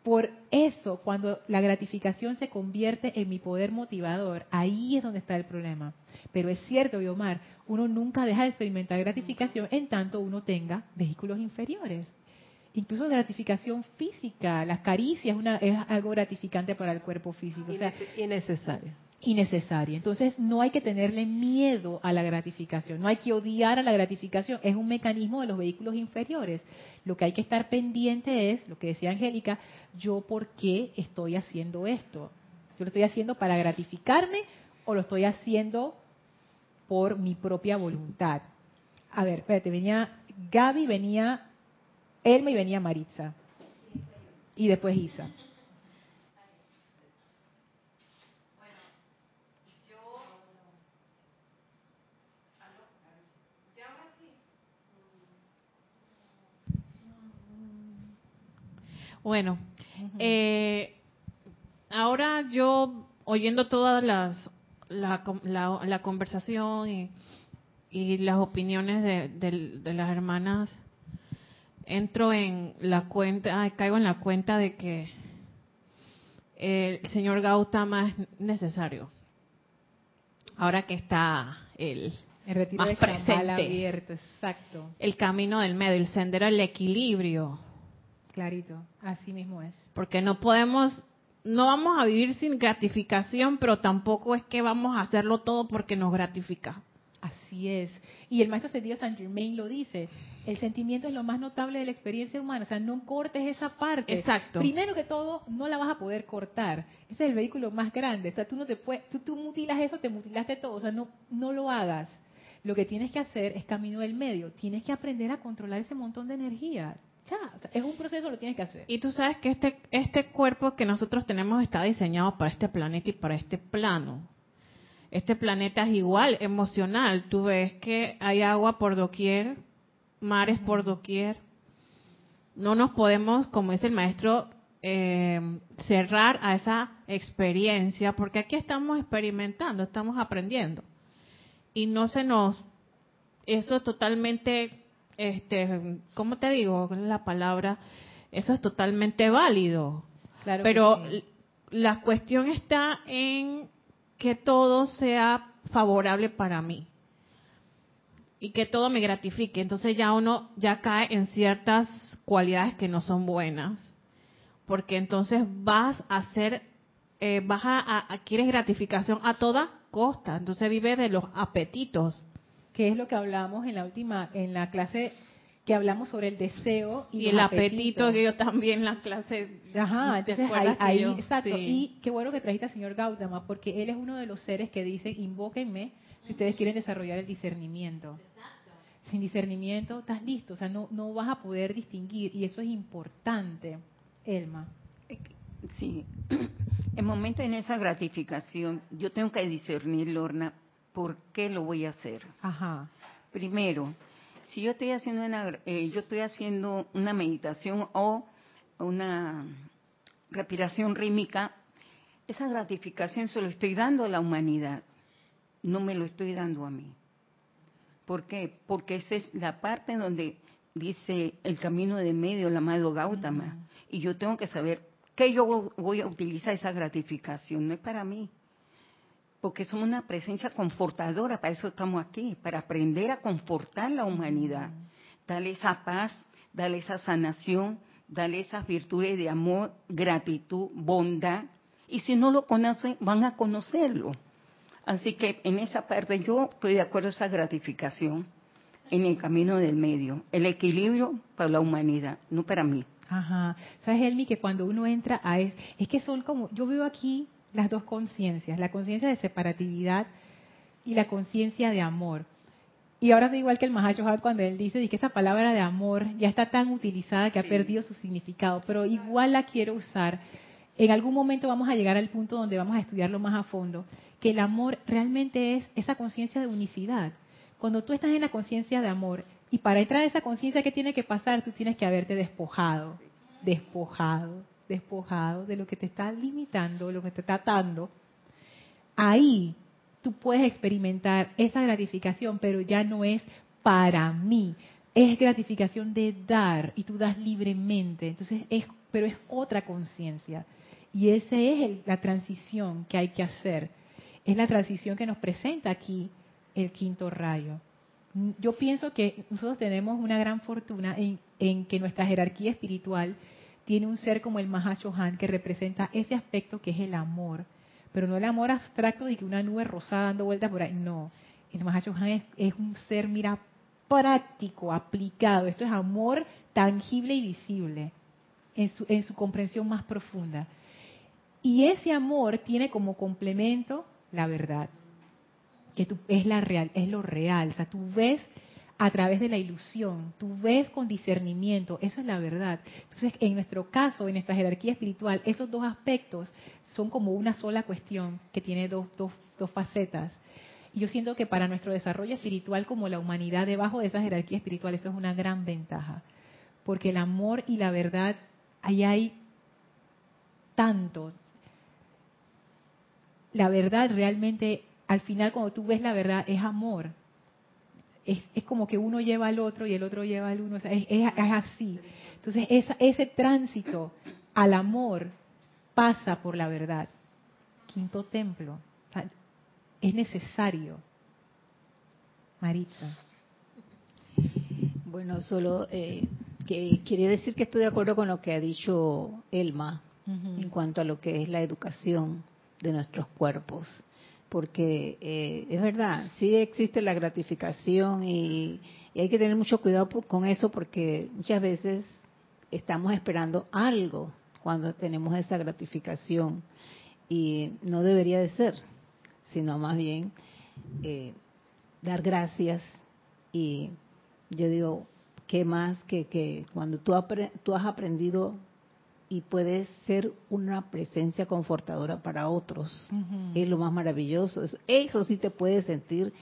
Por eso, cuando la gratificación se convierte en mi poder motivador, ahí es donde está el problema. Pero es cierto, Yomar, uno nunca deja de experimentar gratificación en tanto uno tenga vehículos inferiores. Incluso gratificación física, las caricias una, es algo gratificante para el cuerpo físico. O sea, y necesario innecesaria. Entonces no hay que tenerle miedo a la gratificación, no hay que odiar a la gratificación, es un mecanismo de los vehículos inferiores. Lo que hay que estar pendiente es, lo que decía Angélica, yo por qué estoy haciendo esto. ¿Yo lo estoy haciendo para gratificarme o lo estoy haciendo por mi propia voluntad? A ver, espérate, venía Gaby, venía Elma y venía Maritza. Y después Isa. Bueno, eh, ahora yo oyendo todas las la, la, conversación y, las opiniones de, de, las hermanas, entro en la cuenta, caigo en la cuenta de que el señor Gautama es necesario. Ahora que está el, el retiro más presente, abierto, exacto. El camino del medio, el sendero del equilibrio Clarito, así mismo es. Porque no podemos, no vamos a vivir sin gratificación, pero tampoco es que vamos a hacerlo todo porque nos gratifica. Así es. Y el maestro Sentido San Germain lo dice, el sentimiento es lo más notable de la experiencia humana, o sea, no cortes esa parte. Exacto. Primero que todo, no la vas a poder cortar. Ese es el vehículo más grande. O sea, tú no te puedes, tú, tú mutilas eso, te mutilaste todo, o sea, no, no lo hagas. Lo que tienes que hacer es camino del medio. Tienes que aprender a controlar ese montón de energía es un proceso, lo tienes que hacer. Y tú sabes que este, este cuerpo que nosotros tenemos está diseñado para este planeta y para este plano. Este planeta es igual, emocional. Tú ves que hay agua por doquier, mares por doquier. No nos podemos, como dice el maestro, eh, cerrar a esa experiencia, porque aquí estamos experimentando, estamos aprendiendo. Y no se nos, eso es totalmente este, ¿cómo te digo? la palabra? Eso es totalmente válido. Pero la cuestión está en que todo sea favorable para mí y que todo me gratifique. Entonces ya uno ya cae en ciertas cualidades que no son buenas, porque entonces vas a hacer, eh, vas a, a, quieres gratificación a toda costa. Entonces vive de los apetitos que es lo que hablamos en la última, en la clase que hablamos sobre el deseo y, el apetito que yo también en la clase. Ajá, entonces ahí, exacto. Y qué bueno que trajiste al señor Gautama, porque él es uno de los seres que dice, invóquenme si ustedes quieren desarrollar el discernimiento. Sin discernimiento estás listo, o sea, no, no vas a poder distinguir y eso es importante, Elma. Sí, el momento en esa gratificación, yo tengo que discernir, Lorna, ¿por qué lo voy a hacer? Ajá. Primero, si yo estoy haciendo una, eh, yo estoy haciendo una meditación o una respiración rítmica, esa gratificación se lo estoy dando a la humanidad, no me lo estoy dando a mí. ¿Por qué? Porque esa es la parte donde dice el camino del medio, el amado Gautama, y yo tengo que saber qué yo voy a utilizar esa gratificación, no es para mí porque somos una presencia confortadora, para eso estamos aquí, para aprender a confortar la humanidad, darle esa paz, darle esa sanación, darle esas virtudes de amor, gratitud, bondad, y si no lo conocen, van a conocerlo. Así que en esa parte yo estoy de acuerdo a esa gratificación en el camino del medio, el equilibrio para la humanidad, no para mí. Ajá. ¿Sabes, Elmi, que cuando uno entra a... Es, es que son como... Yo veo aquí las dos conciencias, la conciencia de separatividad y la conciencia de amor. Y ahora da igual que el Mahashohan cuando él dice que esa palabra de amor ya está tan utilizada que ha perdido su significado, pero igual la quiero usar. En algún momento vamos a llegar al punto donde vamos a estudiarlo más a fondo, que el amor realmente es esa conciencia de unicidad. Cuando tú estás en la conciencia de amor y para entrar a esa conciencia, ¿qué tiene que pasar? Tú tienes que haberte despojado, despojado, despojado de lo que te está limitando, lo que te está atando, ahí tú puedes experimentar esa gratificación, pero ya no es para mí. es gratificación de dar y tú das libremente. Entonces, es, pero es otra conciencia. Y esa es la transición que hay que hacer. Es la transición que nos presenta aquí el quinto rayo. Yo pienso que nosotros tenemos una gran fortuna en, en que nuestra jerarquía espiritual tiene un ser como el Mahashohan que representa ese aspecto que es el amor, pero no el amor abstracto de que una nube rosada dando vueltas por ahí, no. El Mahashohan es, es un ser, mira, práctico, aplicado. Esto es amor tangible y visible en su, en su comprensión más profunda. Y ese amor tiene como complemento la verdad, que tú, es la real, es lo real. O sea, tú ves a través de la ilusión, tú ves con discernimiento, eso es la verdad. Entonces, en nuestro caso, en nuestra jerarquía espiritual, esos dos aspectos son como una sola cuestión que tiene dos, dos, dos facetas. Y yo siento que para nuestro desarrollo espiritual como la humanidad debajo de esa jerarquía espiritual, eso es una gran ventaja. Porque el amor y la verdad, ahí hay tanto. La verdad realmente, al final cuando tú ves la verdad, es amor. Es, es como que uno lleva al otro y el otro lleva al uno. es, es, es, así. Entonces, esa, ese tránsito al amor pasa por la verdad. Quinto templo es necesario. Maritza. Bueno, solo eh, que quería decir que estoy de acuerdo con lo que ha dicho Elma uh -huh. en cuanto a lo que es la educación de nuestros cuerpos. Porque eh, es verdad, sí existe la gratificación y, hay que tener mucho cuidado con eso porque muchas veces estamos esperando algo cuando tenemos esa gratificación y no debería de ser sino más bien eh, dar gracias y yo digo, ¿qué más que, que cuando tú, tú has aprendido y puedes ser una presencia confortadora para otros? Uh -huh. Es lo más maravilloso. Eso sí te puede sentir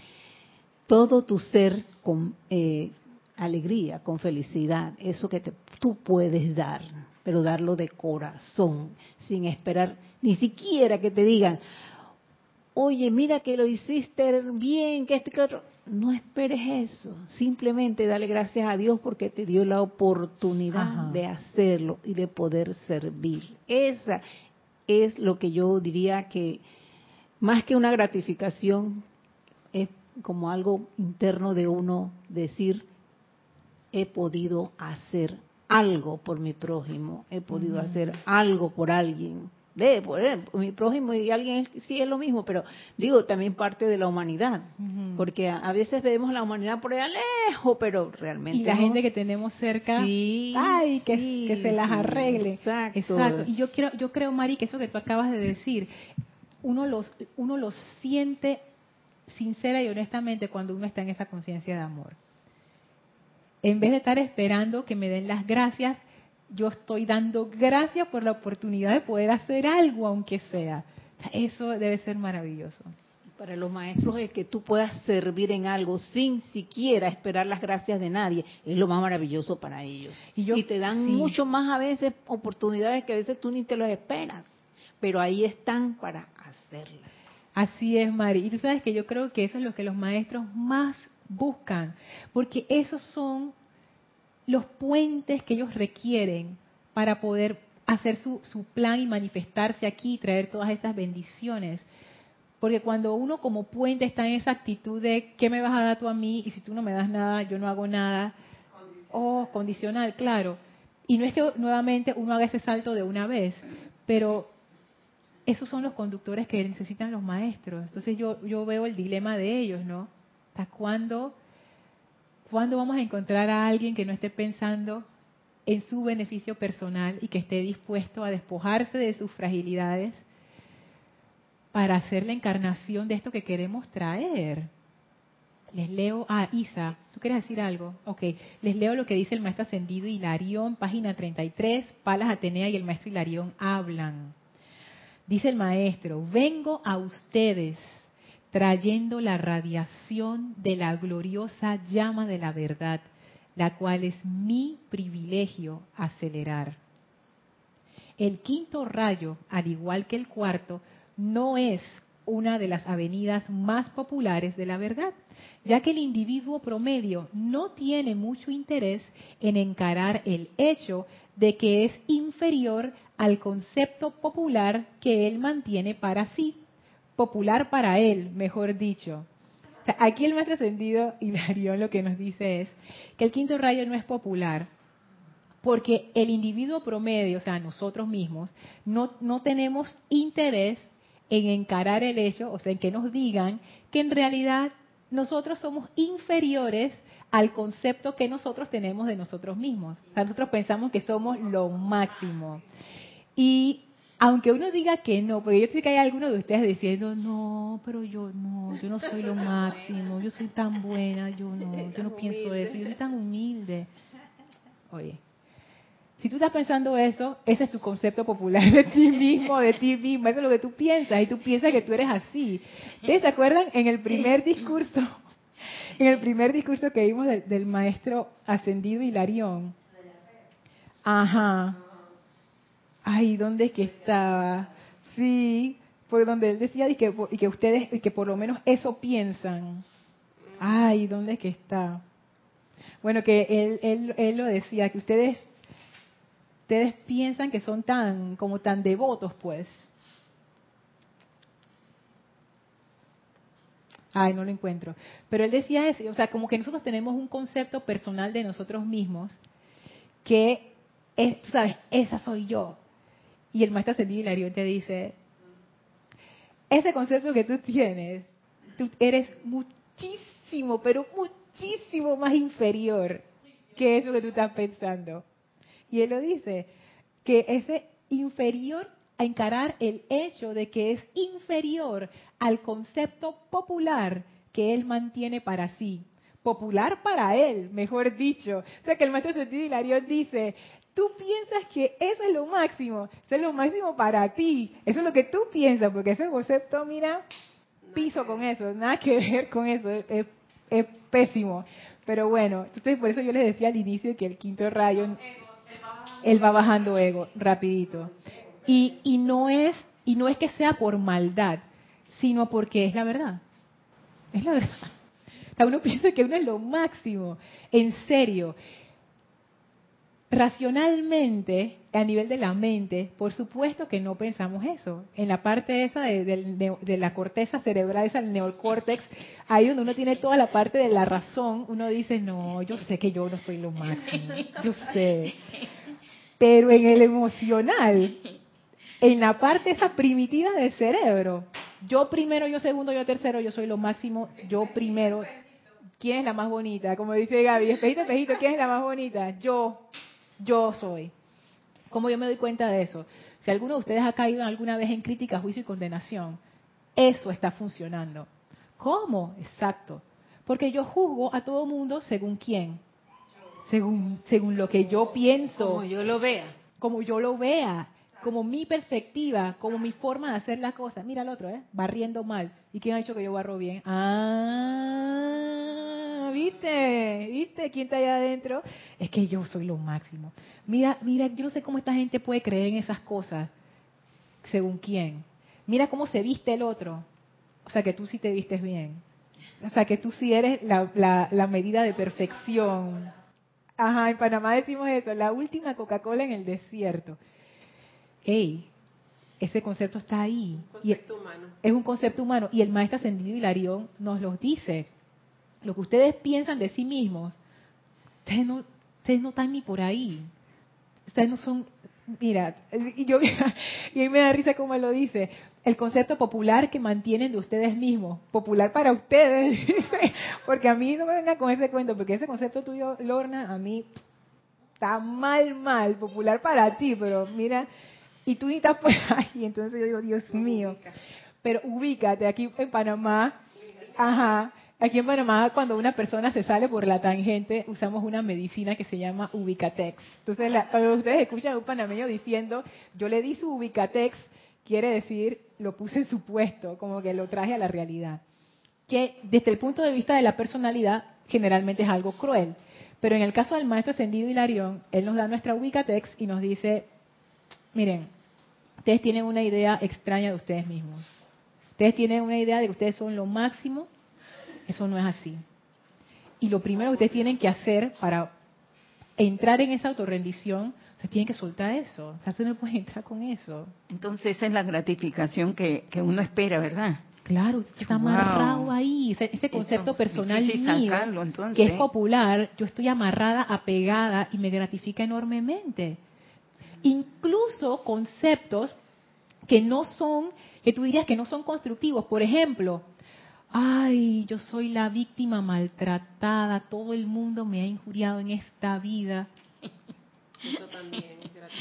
todo tu ser con eh, alegría, con felicidad. Eso que te, tú puedes dar, pero darlo de corazón, sin esperar ni siquiera que te digan, oye, mira que lo hiciste bien, que esto y que otro. No esperes eso, simplemente dale gracias a Dios porque te dio la oportunidad Ajá. de hacerlo y de poder servir. Esa es lo que yo diría que más que una gratificación es como algo interno de uno decir he podido hacer algo por mi prójimo, he podido hacer algo por alguien ve, por ejemplo, mi prójimo y alguien sí es lo mismo, pero digo, también parte de la humanidad, uh -huh. porque a, a, veces vemos la humanidad por allá lejos, pero realmente... Y la no. gente que tenemos cerca, sí, ay, que, sí, que se las arregle. Exacto. exacto. Y yo, quiero, yo creo, Mari, que eso que tú acabas de decir, uno los, uno los siente sincera y honestamente cuando uno está en esa conciencia de amor. En vez de estar esperando que me den las gracias, yo estoy dando gracias por la oportunidad de poder hacer algo, aunque sea. Eso debe ser maravilloso. Para los maestros, el que tú puedas servir en algo sin siquiera esperar las gracias de nadie, es lo más maravilloso para ellos. Y, yo, y te dan sí. mucho más a veces oportunidades que a veces tú ni te los esperas, pero ahí están para hacerlas. Así es, Mari. Y tú sabes que yo creo que eso es lo que los maestros más buscan, porque esos son los puentes que ellos requieren para poder hacer su, su, plan y manifestarse aquí y traer todas estas bendiciones. Porque cuando uno como puente está en esa actitud de ¿qué me vas a dar tú a mí? Y si tú no me das nada, yo no hago nada. Condicional. Oh, condicional, claro. Y no es que nuevamente uno haga ese salto de una vez, pero esos son los conductores que necesitan los maestros. Entonces yo, yo veo el dilema de ellos, ¿no? ¿Hasta cuándo ¿Cuándo vamos a encontrar a alguien que no esté pensando en su beneficio personal y que esté dispuesto a despojarse de sus fragilidades para hacer la encarnación de esto que queremos traer? Les leo, ah, Isa, ¿tú quieres decir algo? Ok, les leo lo que dice el maestro ascendido Hilarión, página 33, Palas Atenea y el maestro Hilarión hablan. Dice el maestro, vengo a ustedes trayendo la radiación de la gloriosa llama de la verdad, la cual es mi privilegio acelerar. El quinto rayo, al igual que el cuarto, no es una de las avenidas más populares de la verdad, ya que el individuo promedio no tiene mucho interés en encarar el hecho de que es inferior al concepto popular que él mantiene para sí, popular para él, mejor dicho. aquí el más ascendido Hilarión lo que nos dice es que el quinto rayo no es popular, porque el individuo promedio, o sea, nosotros mismos, no, no tenemos interés en encarar el hecho, o sea, en que nos digan que en realidad nosotros somos inferiores al concepto que nosotros tenemos de nosotros mismos. O sea, nosotros pensamos que somos lo máximo. Y aunque uno diga que no, porque yo sé que hay algunos de ustedes diciendo, no, pero yo no, yo no soy lo máximo, yo soy tan buena, yo no, yo no pienso eso, yo soy tan humilde. Oye, si tú estás pensando eso, ese es tu concepto popular de ti mismo, de ti mismo, eso es lo que tú piensas y tú piensas que tú eres así. ¿Ustedes se acuerdan en el primer discurso, en el primer discurso que vimos del, maestro ascendido Hilarión? Ajá. Ay, ¿dónde es que estaba? Sí, por donde él decía y que, ustedes, y que por lo menos eso piensan. Ay, ¿dónde es que está? Bueno, que él, él, él lo decía, que ustedes ustedes piensan que son tan, como tan devotos, pues. Ay, no lo encuentro. Pero él decía eso, o sea, como que nosotros tenemos un concepto personal de nosotros mismos que es, sabes, esa soy yo. Y el maestro ascendido Hilario te dice, ese concepto que tú tienes, tú eres muchísimo, pero muchísimo más inferior que eso que tú estás pensando. Y él lo dice, que ese inferior a encarar el hecho de que es inferior al concepto popular que él mantiene para sí. Popular para él, mejor dicho. O sea que el maestro Sentido Hilarión dice, tú piensas que eso es lo máximo, eso es lo máximo para ti, eso es lo que tú piensas, porque ese concepto, mira, piso con eso, nada que ver con eso, es, es pésimo. Pero bueno, entonces por eso yo les decía al inicio que el quinto rayo él va bajando ego rapidito. Y, y, no es, y no es que sea por maldad, sino porque es la verdad. Es la verdad. uno piensa que uno es lo máximo. En serio. Racionalmente, a nivel de la mente, por supuesto que no pensamos eso. En la parte esa de, de, la corteza cerebral, esa el neocórtex, ahí donde uno tiene toda la parte de la razón, uno dice, no, yo sé que yo no soy lo máximo. Yo sé. Pero en el emocional, en la parte esa primitiva del cerebro, yo primero, yo segundo, yo tercero, yo soy lo máximo, yo primero. ¿Quién es la más bonita? Como dice Gaby, espejito, espejito, ¿quién es la más bonita? Yo, yo soy. ¿Cómo yo me doy cuenta de eso? Si alguno de ustedes ha caído alguna vez en crítica, juicio y condenación, eso está funcionando. ¿Cómo? Exacto. Porque yo juzgo a todo mundo según quién según, según lo que yo pienso. Como yo lo vea. Como yo lo vea. Como mi perspectiva, como mi forma de hacer las cosas. Mira el otro, ¿eh? Barriendo mal. ¿Y quién ha dicho que yo barro bien? Ah, ¿viste? ¿Viste quién está allá adentro? Es que yo soy lo máximo. Mira, mira, yo no sé cómo esta gente puede creer en esas cosas. ¿Según quién? Mira cómo se viste el otro. O sea, que tú sí te vistes bien. O sea, que tú sí eres la, la, la medida de perfección. Ajá, en Panamá decimos eso, la última Coca-Cola en el desierto. Ey, ese concepto está ahí. Concepto humano. Es un concepto humano. Y el maestro ascendido Hilarión nos lo dice. Lo que ustedes piensan de sí mismos, ustedes no, ustedes no están ni por ahí. Ustedes no son, mira, y yo y a mí me da risa como lo dice el concepto popular que mantienen de ustedes mismos, popular para ustedes, porque a mí no me venga con ese cuento, porque ese concepto tuyo, Lorna, a mí está mal, mal, popular para ti, pero mira, y tú ni estás por ahí, entonces yo digo, Dios mío, pero ubícate, aquí en Panamá, ajá, aquí en Panamá cuando una persona se sale por la tangente, usamos una medicina que se llama Ubicatex. Entonces, cuando ustedes escuchan a un panameño diciendo, yo le di su Ubicatex, quiere decir lo puse en su puesto, como que lo traje a la realidad. Que desde el punto de vista de la personalidad generalmente es algo cruel. Pero en el caso del maestro ascendido Hilarión, él nos da nuestra Ubicatex y nos dice, miren, ustedes tienen una idea extraña de ustedes mismos. Ustedes tienen una idea de que ustedes son lo máximo, eso no es así. Y lo primero que ustedes tienen que hacer para entrar en esa autorrendición, se tienen que soltar eso. O sea, tú no puedes entrar con eso. Entonces esa es la gratificación que, que uno espera, ¿verdad? Claro, usted está amarrado ahí. Ese, ese concepto es personal mío, sacarlo, que es popular, yo estoy amarrada, apegada y me gratifica enormemente. Incluso conceptos que no son, que tú dirías que no son constructivos. Por ejemplo, ay, yo soy la víctima maltratada, todo el mundo me ha injuriado en esta vida.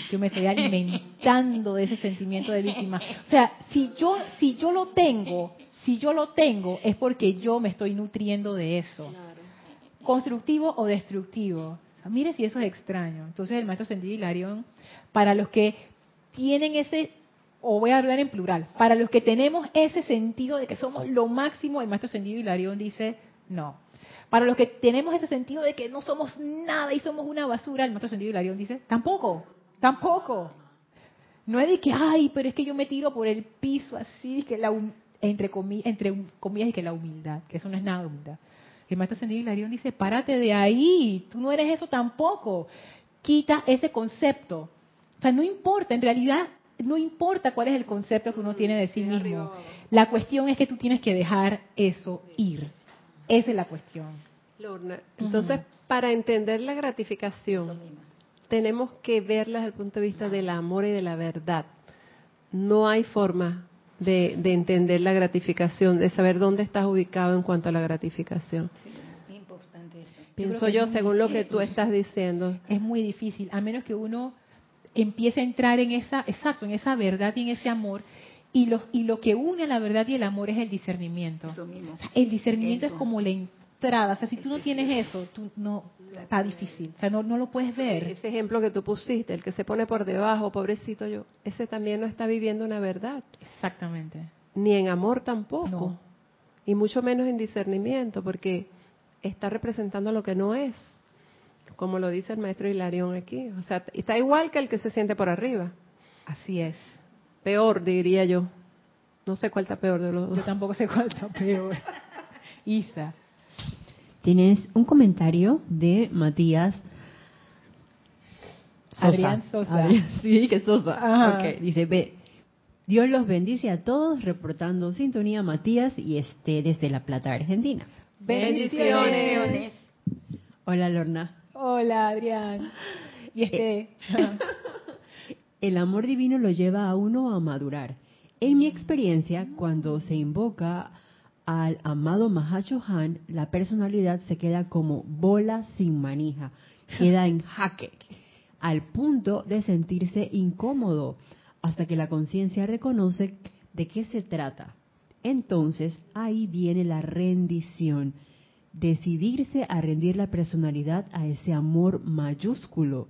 Yo me estoy alimentando de ese sentimiento de víctima. O sea, si yo, si yo lo tengo, si yo lo tengo, es porque yo me estoy nutriendo de eso. Constructivo o destructivo. O sea, mire si eso es extraño. Entonces el maestro Sendido Hilarión, para los que tienen ese, o voy a hablar en plural, para los que tenemos ese sentido de que somos lo máximo, el maestro Sendido Hilarión dice, no. Para los que tenemos ese sentido de que no somos nada y somos una basura, el maestro Sendido Hilarión dice, tampoco, tampoco. No es de que, ay, pero es que yo me tiro por el piso así, que la, entre, comi- entre comillas y que la humildad, que eso no es nada humildad. El maestro Sendido Hilarión dice, párate de ahí, tú no eres eso tampoco. Quita ese concepto. O sea, no importa, en realidad no importa cuál es el concepto que uno tiene de sí mismo. La cuestión es que tú tienes que dejar eso ir. Esa es la cuestión. Lorna, entonces, para entender la gratificación, tenemos que verla desde el punto de vista del amor y de la verdad. No hay forma de, de entender la gratificación, de saber dónde estás ubicado en cuanto a la gratificación. Es importante eso. Pienso yo, según lo que tú estás diciendo. Es muy difícil, a menos que uno empiece a entrar en esa, exacto, en esa verdad y en ese amor. Y lo, y lo que une a la verdad y el amor es el discernimiento. Eso mismo. O sea, el discernimiento es como la entrada. O sea, si tú no tienes eso, tú no, está difícil. O sea, no, no lo puedes ver. Ese ejemplo que tú pusiste, el que se pone por debajo, pobrecito yo, ese también no está viviendo una verdad, Exactamente. ni en amor tampoco, No. y mucho menos en discernimiento, porque está representando lo que no es, como lo dice el maestro Hilarión aquí. O sea, está igual que el que se siente por arriba, Así es. peor diría yo. No sé cuál está peor de los Yo dos. tampoco sé cuál está peor. Isa. Tienes un comentario de Matías Sosa. Adrián Sosa. Adrián, sí, que Sosa. Ajá. Ok, dice, ve, Dios los bendice a todos, reportando sintonía Matías y este desde La Plata, Argentina. Bendiciones. Hola Lorna. Hola, Adrián. Y este. El amor divino lo lleva a uno a madurar. En mi experiencia, cuando se invoca al amado Mahachohan, la personalidad se queda como bola sin manija, queda en jaque, al punto de sentirse incómodo, hasta que la conciencia reconoce de qué se trata. Entonces, ahí viene la rendición, decidirse a rendir la personalidad a ese amor mayúsculo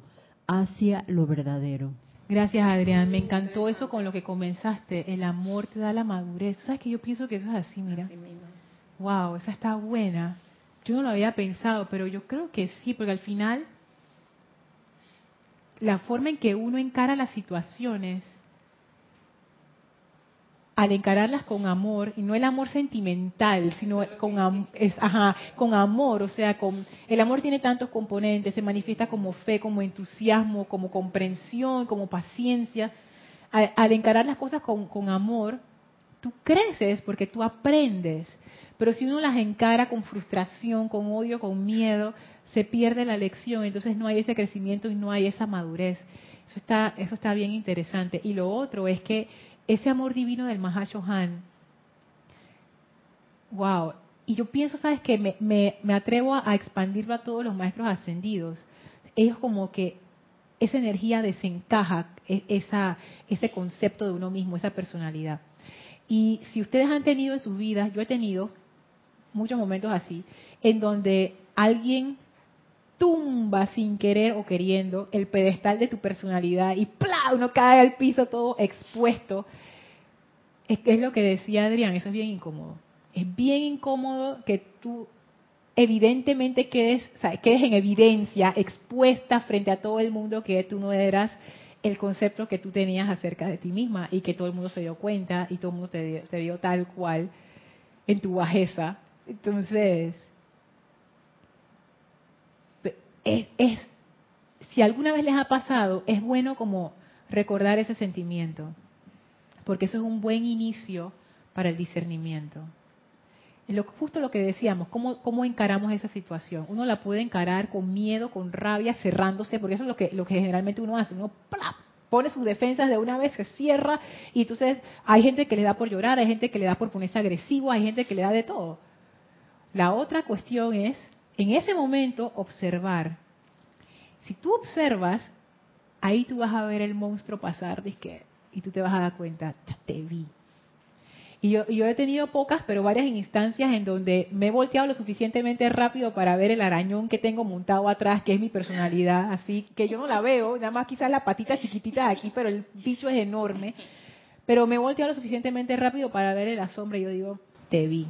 hacia lo verdadero. Gracias, Adrián. Me encantó eso con lo que comenzaste. El amor te da la madurez. ¿Sabes que Yo pienso que eso es así, mira. Wow, esa está buena. Yo no lo había pensado, pero yo creo que sí, porque al final la forma en que uno encara las situaciones, al encararlas con amor, y no el amor sentimental, sino con, am- es, ajá, con amor, o sea, con el amor tiene tantos componentes, se manifiesta como fe, como entusiasmo, como comprensión, como paciencia. Al, al encarar las cosas con, con amor, tú creces porque tú aprendes. Pero si uno las encara con frustración, con odio, con miedo, se pierde la lección, entonces no hay ese crecimiento y no hay esa madurez. Eso está, eso está bien interesante. Y lo otro es que ese amor divino del Mahashohan, wow, y yo pienso, ¿sabes qué? Me, me, me atrevo a, a expandirlo a todos los maestros ascendidos. Ellos como que esa energía desencaja e- esa, ese concepto de uno mismo, esa personalidad. Y si ustedes han tenido en sus vidas, yo he tenido muchos momentos así, en donde alguien tumba sin querer o queriendo el pedestal de tu personalidad y ¡plá! uno cae al piso todo expuesto. Es, es lo que decía Adrián, eso es bien incómodo. Es bien incómodo que tú evidentemente quedes, o quedes en evidencia, expuesta frente a todo el mundo que tú no eras el concepto que tú tenías acerca de ti misma y que todo el mundo se dio cuenta y todo el mundo te, te vio tal cual en tu bajeza. Entonces, es, es, si alguna vez les ha pasado, es bueno como recordar ese sentimiento, porque eso es un buen inicio para el discernimiento. Lo, justo lo que decíamos, ¿cómo, ¿cómo encaramos esa situación? Uno la puede encarar con miedo, con rabia, cerrándose, porque eso es lo que, lo que generalmente uno hace. Uno pone sus defensas de una vez, se cierra, y entonces hay gente que le da por llorar, hay gente que le da por ponerse agresivo, hay gente que le da de todo. La otra cuestión es, en ese momento, observar. Si tú observas, ahí tú vas a ver el monstruo pasar, y tú te vas a dar cuenta, te vi, y yo, he tenido pocas, pero varias instancias en donde me he volteado lo suficientemente rápido para ver el arañón que tengo montado atrás, que es mi personalidad, así que yo no la veo, nada más quizás la patita chiquitita de aquí, pero el bicho es enorme. Pero me he volteado lo suficientemente rápido para ver la sombra y yo digo, te vi.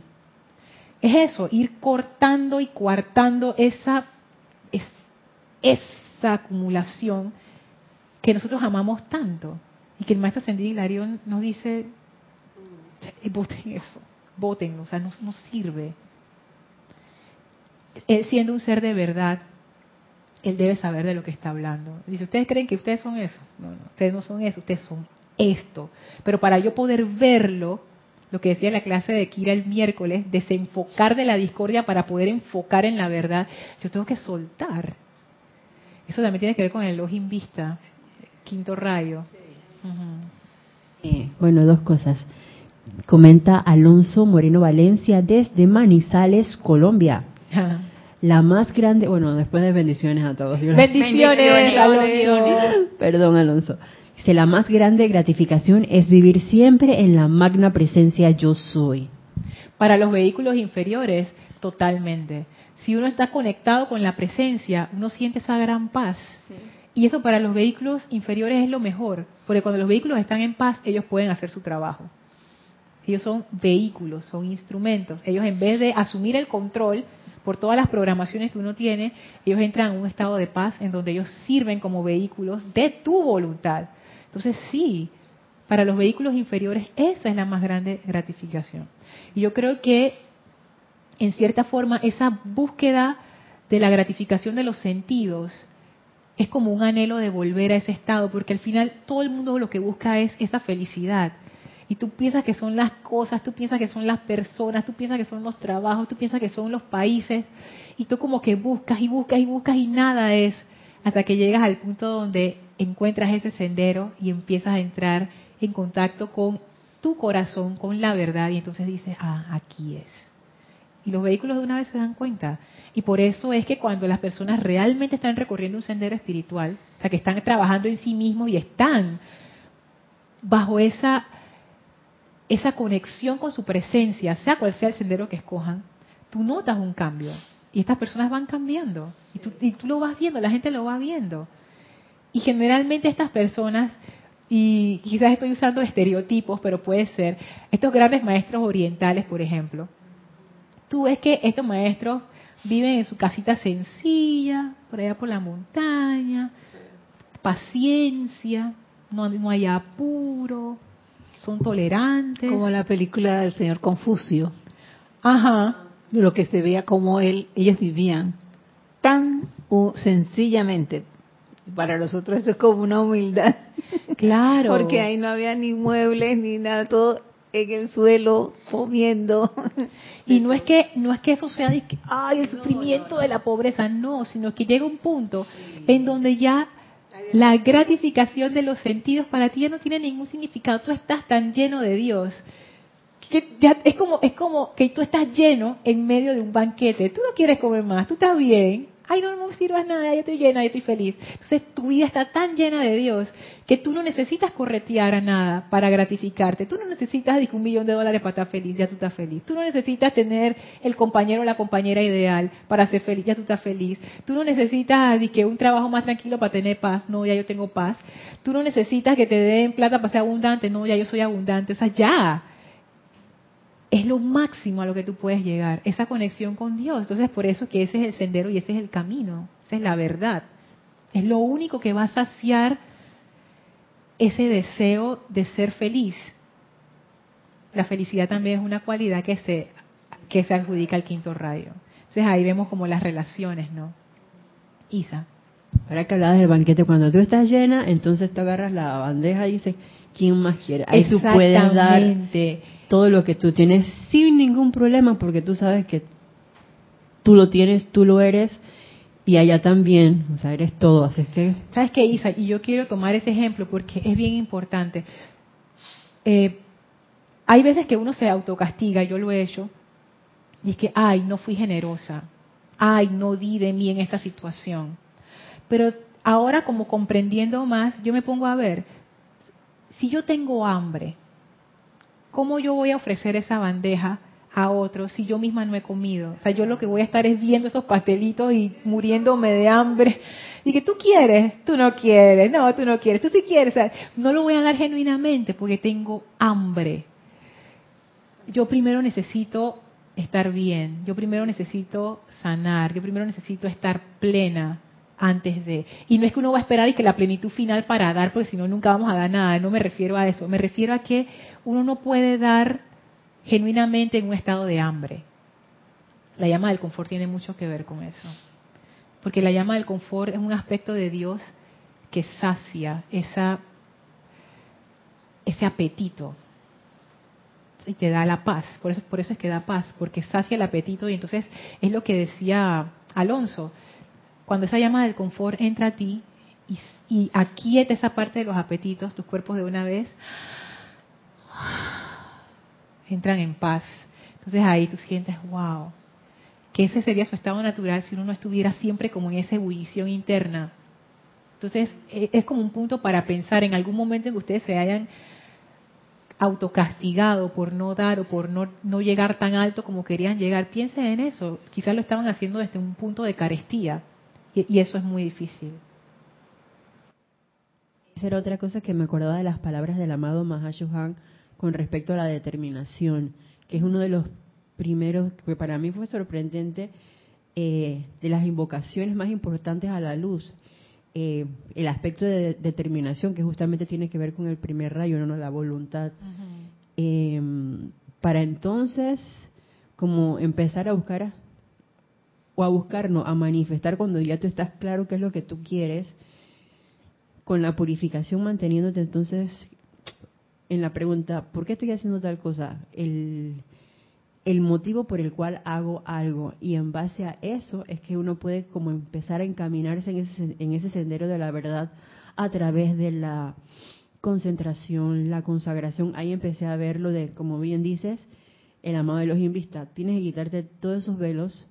Es eso, ir cortando y coartando esa, esa acumulación que nosotros amamos tanto. Y que el maestro Ascendido Hilarión nos dice, voten eso, voten, o sea, no sirve. Él siendo un ser de verdad, él debe saber de lo que está hablando. Dice, ¿ustedes creen que ustedes son eso? No, no, ustedes no son eso, ustedes son esto. Pero para yo poder verlo, lo que decía en la clase de Kira el miércoles, desenfocar de la discordia para poder enfocar en la verdad, yo tengo que soltar. Eso también tiene que ver con el ojo vista, quinto rayo. Eh, bueno, dos cosas comenta Alonso Moreno Valencia desde Manizales, Colombia. La más grande, bueno, después de bendiciones a todos. Bendiciones, Alonso. Perdón, Alonso. Dice, la más grande gratificación es vivir siempre en la magna presencia yo soy. Para los vehículos inferiores, totalmente. Si uno está conectado con la presencia, uno siente esa gran paz. Y eso para los vehículos inferiores es lo mejor, porque cuando los vehículos están en paz, ellos pueden hacer su trabajo. Ellos son vehículos, son instrumentos. Ellos en vez de asumir el control por todas las programaciones que uno tiene, ellos entran en un estado de paz en donde ellos sirven como vehículos de tu voluntad. Entonces sí, para los vehículos inferiores esa es la más grande gratificación. Y yo creo que en cierta forma esa búsqueda de la gratificación de los sentidos es como un anhelo de volver a ese estado, porque al final todo el mundo lo que busca es esa felicidad y tú piensas que son las cosas, tú piensas que son las personas, tú piensas que son los trabajos, tú piensas que son los países, y tú como que buscas y buscas y buscas y nada es hasta que llegas al punto donde encuentras ese sendero y empiezas a entrar en contacto con tu corazón, con la verdad, y entonces dices, ah, aquí es. Y los vehículos de una vez se dan cuenta. Y por eso es que cuando las personas realmente están recorriendo un sendero espiritual, o sea, que están trabajando en sí mismos y están bajo esa esa conexión con su presencia, sea cual sea el sendero que escojan, tú notas un cambio. Y estas personas van cambiando. Y tú, y tú lo vas viendo, la gente lo va viendo. Y generalmente estas personas, y quizás estoy usando estereotipos, pero puede ser, estos grandes maestros orientales, por ejemplo, tú ves que estos maestros viven en su casita sencilla, por allá por la montaña, paciencia, no, no hay apuro, son tolerantes. Como la película del señor Confucio. Ajá. Lo que se veía como él, ellos vivían tan sencillamente. Para nosotros eso es como una humildad. Claro. Porque ahí no había ni muebles ni nada, todo en el suelo comiendo. Y no es que no es que eso sea de ay, el sufrimiento de la pobreza, no, sino que llega un punto en donde ya la gratificación de los sentidos para ti ya no tiene ningún significado. Tú estás tan lleno de Dios que ya es como es como que tú estás lleno en medio de un banquete. Tú no quieres comer más, tú estás bien, ay, no, me sirvas nada, yo estoy llena, yo estoy feliz. Entonces tu vida está tan llena de Dios que tú no necesitas corretear a nada para gratificarte. Tú no necesitas un millón de dólares para estar feliz, ya tú estás feliz. Tú no necesitas tener el compañero o la compañera ideal para ser feliz, ya tú estás feliz. Tú no necesitas que un trabajo más tranquilo para tener paz, no, ya yo tengo paz. Tú no necesitas que te den plata para ser abundante, no, ya yo soy abundante. O sea, ya es lo máximo a lo que tú puedes llegar, esa conexión con Dios. Entonces, por eso que ese es el sendero y ese es el camino, esa es la verdad. Es lo único que va a saciar ese deseo de ser feliz. La felicidad también es una cualidad que se, que se adjudica al quinto rayo. Entonces ahí vemos como las relaciones, ¿no? Isa. Ahora que hablabas del banquete, cuando tú estás llena, entonces tú agarras la bandeja y dices, ¿quién más quiere? Ahí tú puedes dar todo lo que tú tienes sin ningún problema, porque tú sabes que tú lo tienes, tú lo eres, y allá también, o sea, eres todo, así que... ¿Sabes qué, Isa? Y yo quiero tomar ese ejemplo porque es bien importante. Eh, hay veces que uno se autocastiga, yo lo he hecho, y es que, ay, no fui generosa, ay, no di de mí en esta situación. Pero ahora como comprendiendo más, yo me pongo a ver, si yo tengo hambre, ¿cómo yo voy a ofrecer esa bandeja a otro si yo misma no he comido? O sea, yo lo que voy a estar es viendo esos pastelitos y muriéndome de hambre. Y que tú quieres, tú no quieres, no, tú no quieres, tú sí quieres. O sea, no lo voy a dar genuinamente porque tengo hambre. Yo primero necesito estar bien, yo primero necesito sanar, yo primero necesito estar plena antes de. Y no es que uno va a esperar y que la plenitud final para dar, porque si no nunca vamos a dar nada. No me refiero a eso. Me refiero a que uno no puede dar genuinamente en un estado de hambre. La llama del confort tiene mucho que ver con eso. Porque la llama del confort es un aspecto de Dios que sacia esa, ese apetito y te da la paz. Por eso, por eso es que da paz, porque sacia el apetito y entonces es lo que decía Alonso cuando esa llama del confort entra a ti y, y aquieta esa parte de los apetitos, tus cuerpos de una vez, entran en paz. Entonces ahí tú sientes, wow, que ese sería su estado natural si uno no estuviera siempre como en esa ebullición interna. Entonces e, es como un punto para pensar en algún momento en que ustedes se hayan autocastigado por no dar o por no, no llegar tan alto como querían llegar. Piensen en eso. Quizás lo estaban haciendo desde un punto de carestía. Y, eso es muy difícil. Esa era otra cosa que me acordaba de las palabras del amado Mahashohan con respecto a la determinación, que es uno de los primeros, que para mí fue sorprendente, eh, de las invocaciones más importantes a la luz. Eh, el aspecto de determinación, que justamente tiene que ver con el primer rayo, no la voluntad. Em, para entonces, como empezar a buscar o a buscarnos, a manifestar cuando ya tú estás claro qué es lo que tú quieres, con la purificación manteniéndote entonces en la pregunta, ¿por qué estoy haciendo tal cosa? El, el motivo por el cual hago algo y en base a eso es que uno puede como empezar a encaminarse en ese, en ese sendero de la verdad a través de la concentración, la consagración. Ahí empecé a ver lo de, como bien dices, el amado de los invistas. Tienes que quitarte todos esos velos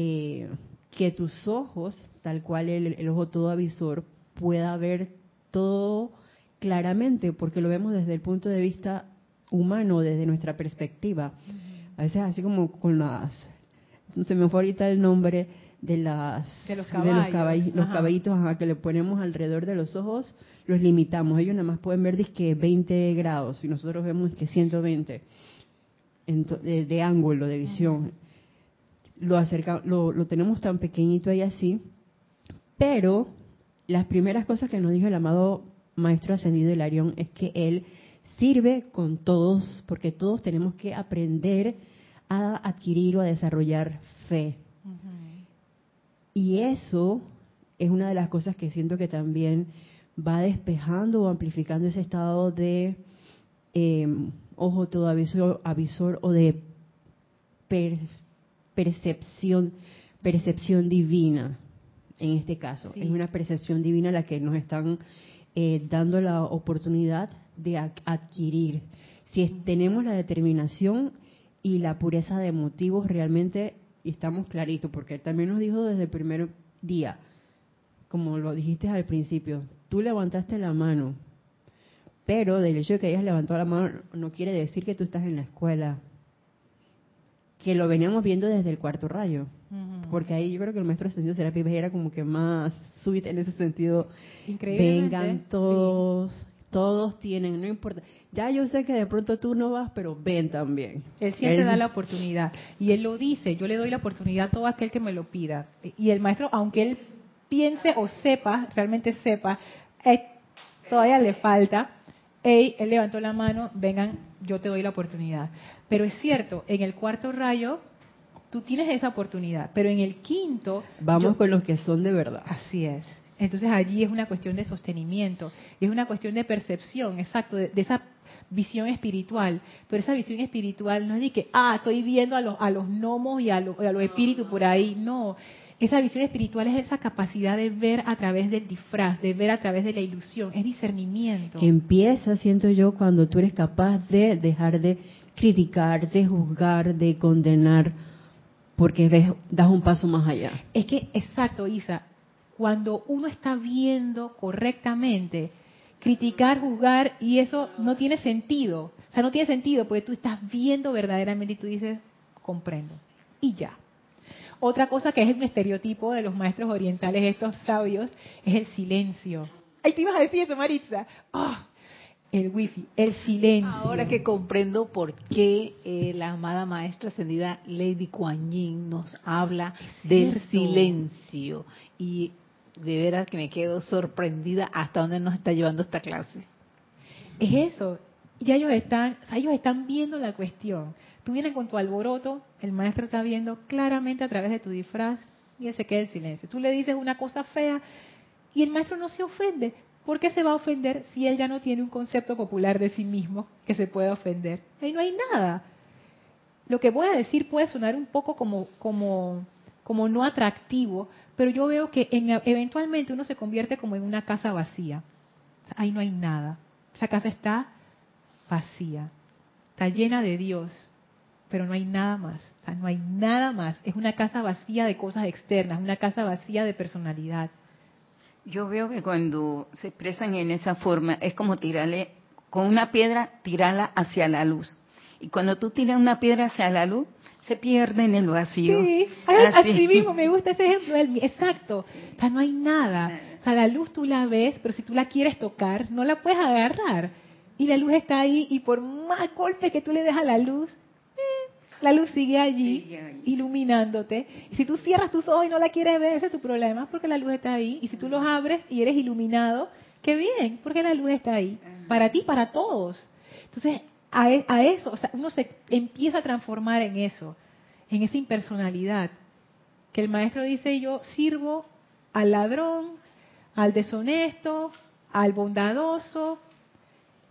eh, que tus ojos, tal cual el, ojo todo avisor, pueda ver todo claramente, porque lo vemos desde el punto de vista humano, desde nuestra perspectiva. A veces así como con las, se me fue ahorita el nombre de las de los, caballos. los, caballitos que le ponemos alrededor de los ojos, los limitamos. Ellos nada más pueden ver que 20 grados y nosotros vemos que 120 de, de ángulo de visión lo, acerca, lo, lo tenemos tan pequeñito ahí así, pero las primeras cosas que nos dijo el amado Maestro Ascendido Hilarión es que Él sirve con todos, porque todos tenemos que aprender a adquirir o a desarrollar fe. Y eso es una de las cosas que siento que también va despejando o amplificando ese estado de em, ojo todo avisor, avisor o de per, percepción, percepción divina, en este caso. Es una percepción divina la que nos están eh, dando la oportunidad de adquirir. Si tenemos la determinación y la pureza de motivos, realmente estamos claritos, porque él también nos dijo desde el primer día, como lo dijiste al principio, tú levantaste la mano, pero del hecho de que hayas levantado la mano no quiere decir que tú estás en la escuela, que lo veníamos viendo desde el cuarto rayo. Porque ahí yo creo que el maestro ascendido Serapis era como que más súbito en ese sentido. Vengan todos, todos tienen, no importa. Ya yo sé que de pronto tú no vas, pero ven también. Él siempre da la oportunidad. Y él lo dice, yo le doy la oportunidad a todo aquel que me lo pida. Y el maestro, aunque él piense o sepa, realmente sepa, eh, todavía le falta. Ey, él levantó la mano, vengan, yo te doy la oportunidad. Pero es cierto, en el cuarto rayo tú tienes esa oportunidad, pero en el quinto... Vamos con los que son de verdad. Así es. Entonces allí es una cuestión de sostenimiento, y es una cuestión de percepción, exacto, de, esa visión espiritual. Pero esa visión espiritual no es de que, ah, estoy viendo a los, a los gnomos y a, los espíritus por ahí. No, esa visión espiritual es esa capacidad de ver a través del disfraz, de ver a través de la ilusión, es discernimiento. Que empieza, siento yo, cuando tú eres capaz de dejar de criticar, de juzgar, de condenar, porque das un paso más allá. Es que, exacto, Isa, cuando uno está viendo correctamente, criticar, juzgar, y eso no tiene sentido. O sea, no tiene sentido porque tú estás viendo verdaderamente y tú dices, comprendo. Y ya. Otra cosa que es el estereotipo de los maestros orientales, estos sabios, es el silencio. Ay, te ibas a decir eso, Maritza. Ah, el wifi, el silencio. Ahora que comprendo por qué eh, la amada maestra ascendida Lady Kuan Yin nos habla del silencio y de veras que me quedo sorprendida hasta dónde nos está llevando esta clase. Es eso. Ya ellos están, ellos están viendo la cuestión. Tú vienes con tu alboroto, el maestro está viendo claramente a través de tu disfraz y él se queda en silencio. Tú le dices una cosa fea y el maestro no se ofende. ¿Por qué se va a ofender si él ya no tiene un concepto popular de sí mismo que se pueda ofender? Ahí no hay nada. Lo que voy a decir puede sonar un poco como, como, como no atractivo, pero yo veo que eventualmente uno se convierte como en una casa vacía. Ahí no hay nada. Esa casa está vacía, está llena de Dios, pero no hay nada más. no hay nada más. Es una casa vacía de cosas externas, una casa vacía de personalidad. Yo veo que cuando se expresan en esa forma es como tirarle con una piedra, tirarla hacia la luz. Y cuando tú tiras una piedra hacia la luz, se pierde en el vacío. Sí, así, mismo, me gusta ese ejemplo. Exacto. O sea, no hay nada. O sea, la luz tú la ves, pero si tú la quieres tocar, no la puedes agarrar. Y la luz está ahí, y por más golpe que tú le des a la luz, la luz sigue allí, iluminándote. Y si tú cierras tus ojos y no la quieres ver, ese es tu problema, porque la luz está ahí. Y si tú los abres y eres iluminado, qué bien, porque la luz está ahí. Para ti, para todos. Entonces, e, a, eso, o sea, uno se empieza a transformar en eso, en esa impersonalidad. Que el maestro dice, yo sirvo al ladrón, al deshonesto, al bondadoso,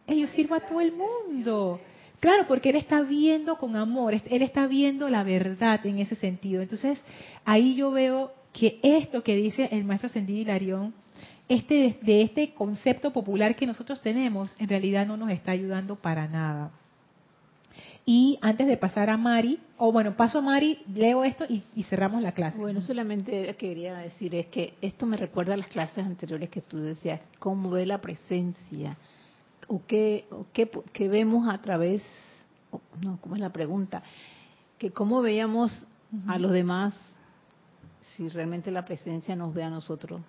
yo sirvo a todo el mundo. Claro, porque él está viendo con amor, él está viendo la verdad en ese sentido. Entonces, ahí yo veo que esto que dice el maestro Sendido Hilarión este, de este concepto popular que nosotros tenemos, en realidad no nos está ayudando para nada. Y antes de pasar a Mari, o bueno, paso a Mari, leo esto y, cerramos la clase. Bueno, solamente quería decir es que esto me recuerda a las clases anteriores que tú decías, cómo ve la presencia, o qué, qué, vemos a través, no, ¿cómo es la pregunta? Que cómo veíamos a los demás si realmente la presencia nos ve a nosotros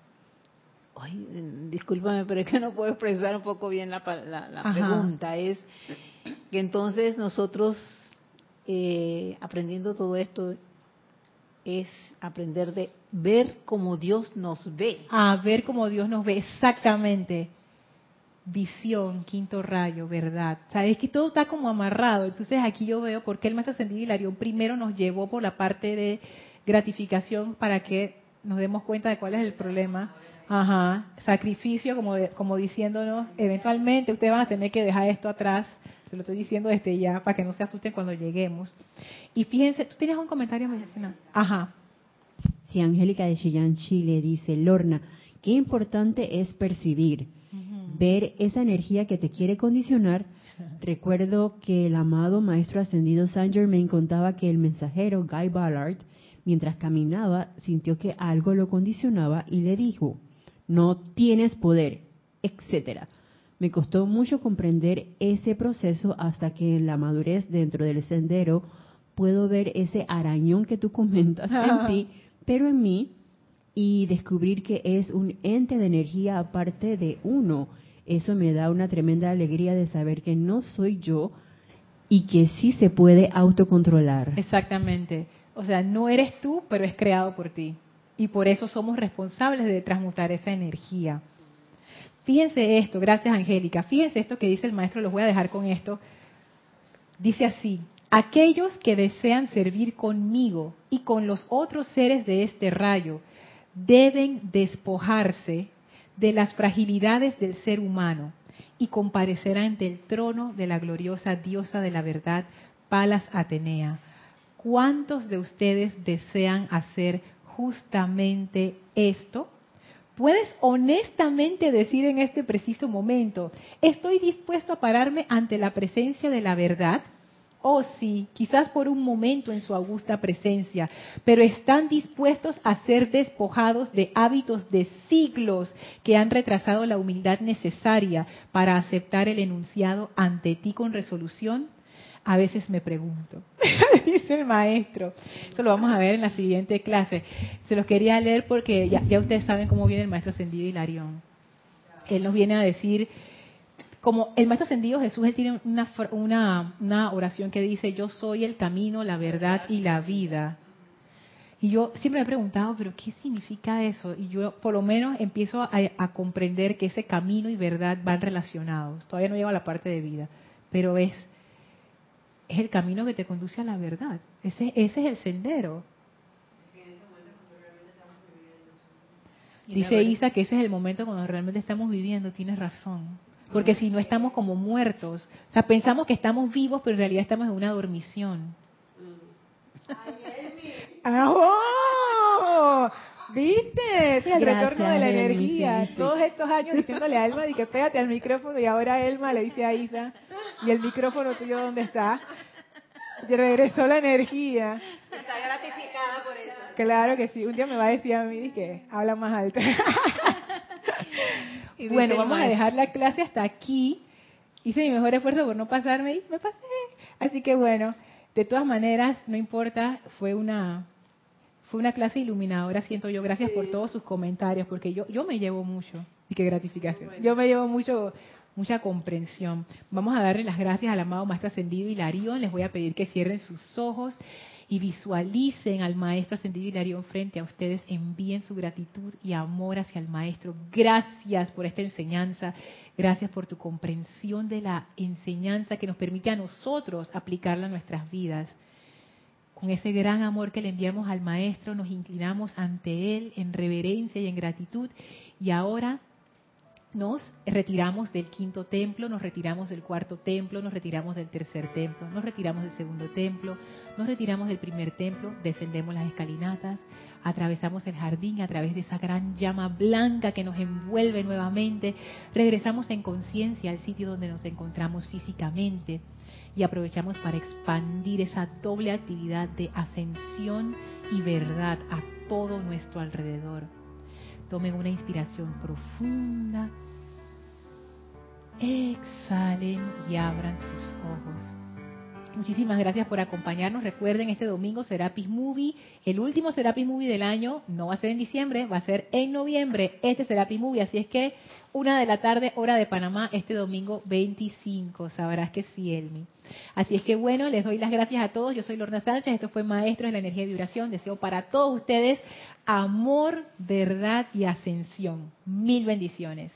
ay, discúlpame, pero es que no puedo expresar un poco bien la, pregunta. Es que entonces nosotros, eh, aprendiendo todo esto, es aprender de ver como Dios nos ve. A ver como Dios nos ve, exactamente. Visión, quinto rayo, verdad. O sea, es que todo está como amarrado. Entonces aquí yo veo por qué el maestro Ascendido Hilarión primero nos llevó por la parte de gratificación para que nos demos cuenta de cuál es el problema Ajá, sacrificio como, como diciéndonos, eventualmente ustedes van a tener que dejar esto atrás, se lo estoy diciendo desde ya para que no se asusten cuando lleguemos. Y fíjense, tú tienes un comentario medicinal. Ajá. Sí, Angélica de Chillán, Chile dice, Lorna, qué importante es percibir, ver esa energía que te quiere condicionar. Recuerdo que el amado Maestro Ascendido Saint Germain contaba que el mensajero Guy Ballard, mientras caminaba, sintió que algo lo condicionaba y le dijo, no tienes poder, etcétera. Me costó mucho comprender ese proceso hasta que en la madurez dentro del sendero puedo ver ese arañón que tú comentas en ti, pero en mí, y descubrir que es un ente de energía aparte de uno. Eso me da una tremenda alegría de saber que no soy yo y que sí se puede autocontrolar. Exactamente. O sea, no eres tú, pero es creado por ti y por eso somos responsables de transmutar esa energía. Fíjense esto, gracias Angélica, fíjense esto que dice el maestro, los voy a dejar con esto. Dice así, aquellos que desean servir conmigo y con los otros seres de este rayo deben despojarse de las fragilidades del ser humano y comparecer ante el trono de la gloriosa diosa de la verdad, Palas Atenea. ¿Cuántos de ustedes desean hacer justamente esto? Puedes honestamente decir en este preciso momento, estoy dispuesto a pararme ante la presencia de la verdad Oh sí, quizás por un momento en su augusta presencia, pero están dispuestos a ser despojados de hábitos de siglos que han retrasado la humildad necesaria para aceptar el enunciado ante ti con resolución. A veces me pregunto, dice el maestro. Eso lo vamos a ver en la siguiente clase. Se los quería leer porque ya, ya ustedes saben cómo viene el maestro Ascendido Hilarión. Él nos viene a decir como el maestro ascendido Jesús, él tiene una, una, una, oración que dice, yo soy el camino, la verdad y la vida. Y yo siempre me he preguntado, pero ¿qué significa eso? Y yo por lo menos empiezo a, a, comprender que ese camino y verdad van relacionados. Todavía no llego a la parte de vida, pero es, es el camino que te conduce a la verdad. Ese, ese es el sendero. Dice Isa que ese es el momento cuando realmente estamos viviendo, tienes razón. Porque si no estamos como muertos. O sea, pensamos que estamos vivos, pero en realidad estamos en una dormición. ¡Oh! ¿Viste? El Gracias, retorno de la Elmi, energía. sí, sí. Todos estos años diciéndole a Elma, que pégate al micrófono, y ahora Elma le dice a Isa, ¿y el micrófono tuyo dónde está? Y regresó la energía. Está gratificada por eso. Claro que sí. Un día me va a decir a mí que habla más alto. Y bueno, vamos a dejar la clase hasta aquí. Hice mi mejor esfuerzo por no pasarme y me pasé. Así que bueno, de todas maneras, no importa, fue una fue una clase iluminadora, siento yo. Gracias por todos sus comentarios, porque yo yo me llevo mucho. Y qué gratificación. Yo me llevo mucho mucha comprensión. Vamos a darle las gracias al amado Maestro Ascendido Hilarión. Les voy a pedir que cierren sus ojos y visualicen al Maestro Ascendido Hilarión frente a ustedes. Envíen su gratitud y amor hacia el Maestro. Gracias por esta enseñanza. Gracias por tu comprensión de la enseñanza que nos permite a nosotros aplicarla a nuestras vidas. Con ese gran amor que le enviamos al Maestro, nos inclinamos ante Él en reverencia y en gratitud. Y ahora nos retiramos del quinto templo, nos retiramos del cuarto templo, nos retiramos del tercer templo, nos retiramos del segundo templo, nos retiramos del primer templo, descendemos las escalinatas, atravesamos el jardín a través de esa gran llama blanca que nos envuelve nuevamente, regresamos en conciencia al sitio donde nos encontramos físicamente y aprovechamos para expandir esa doble actividad de ascensión y verdad a todo nuestro alrededor. Tomen una inspiración profunda. Exhalen y abran sus ojos. Muchísimas gracias por acompañarnos. Recuerden, este domingo Serapis Movie, el último Serapis Movie del año, no va a ser en diciembre, va a ser en noviembre, este Serapis Movie. Así es que una de la tarde, hora de Panamá, este domingo 25. Sabrás que sí, Elmi. Así es que bueno, les doy las gracias a todos. Yo soy Lorna Sánchez, esto fue Maestros de la Energía y Vibración. Deseo para todos ustedes amor, verdad y ascensión. Mil bendiciones.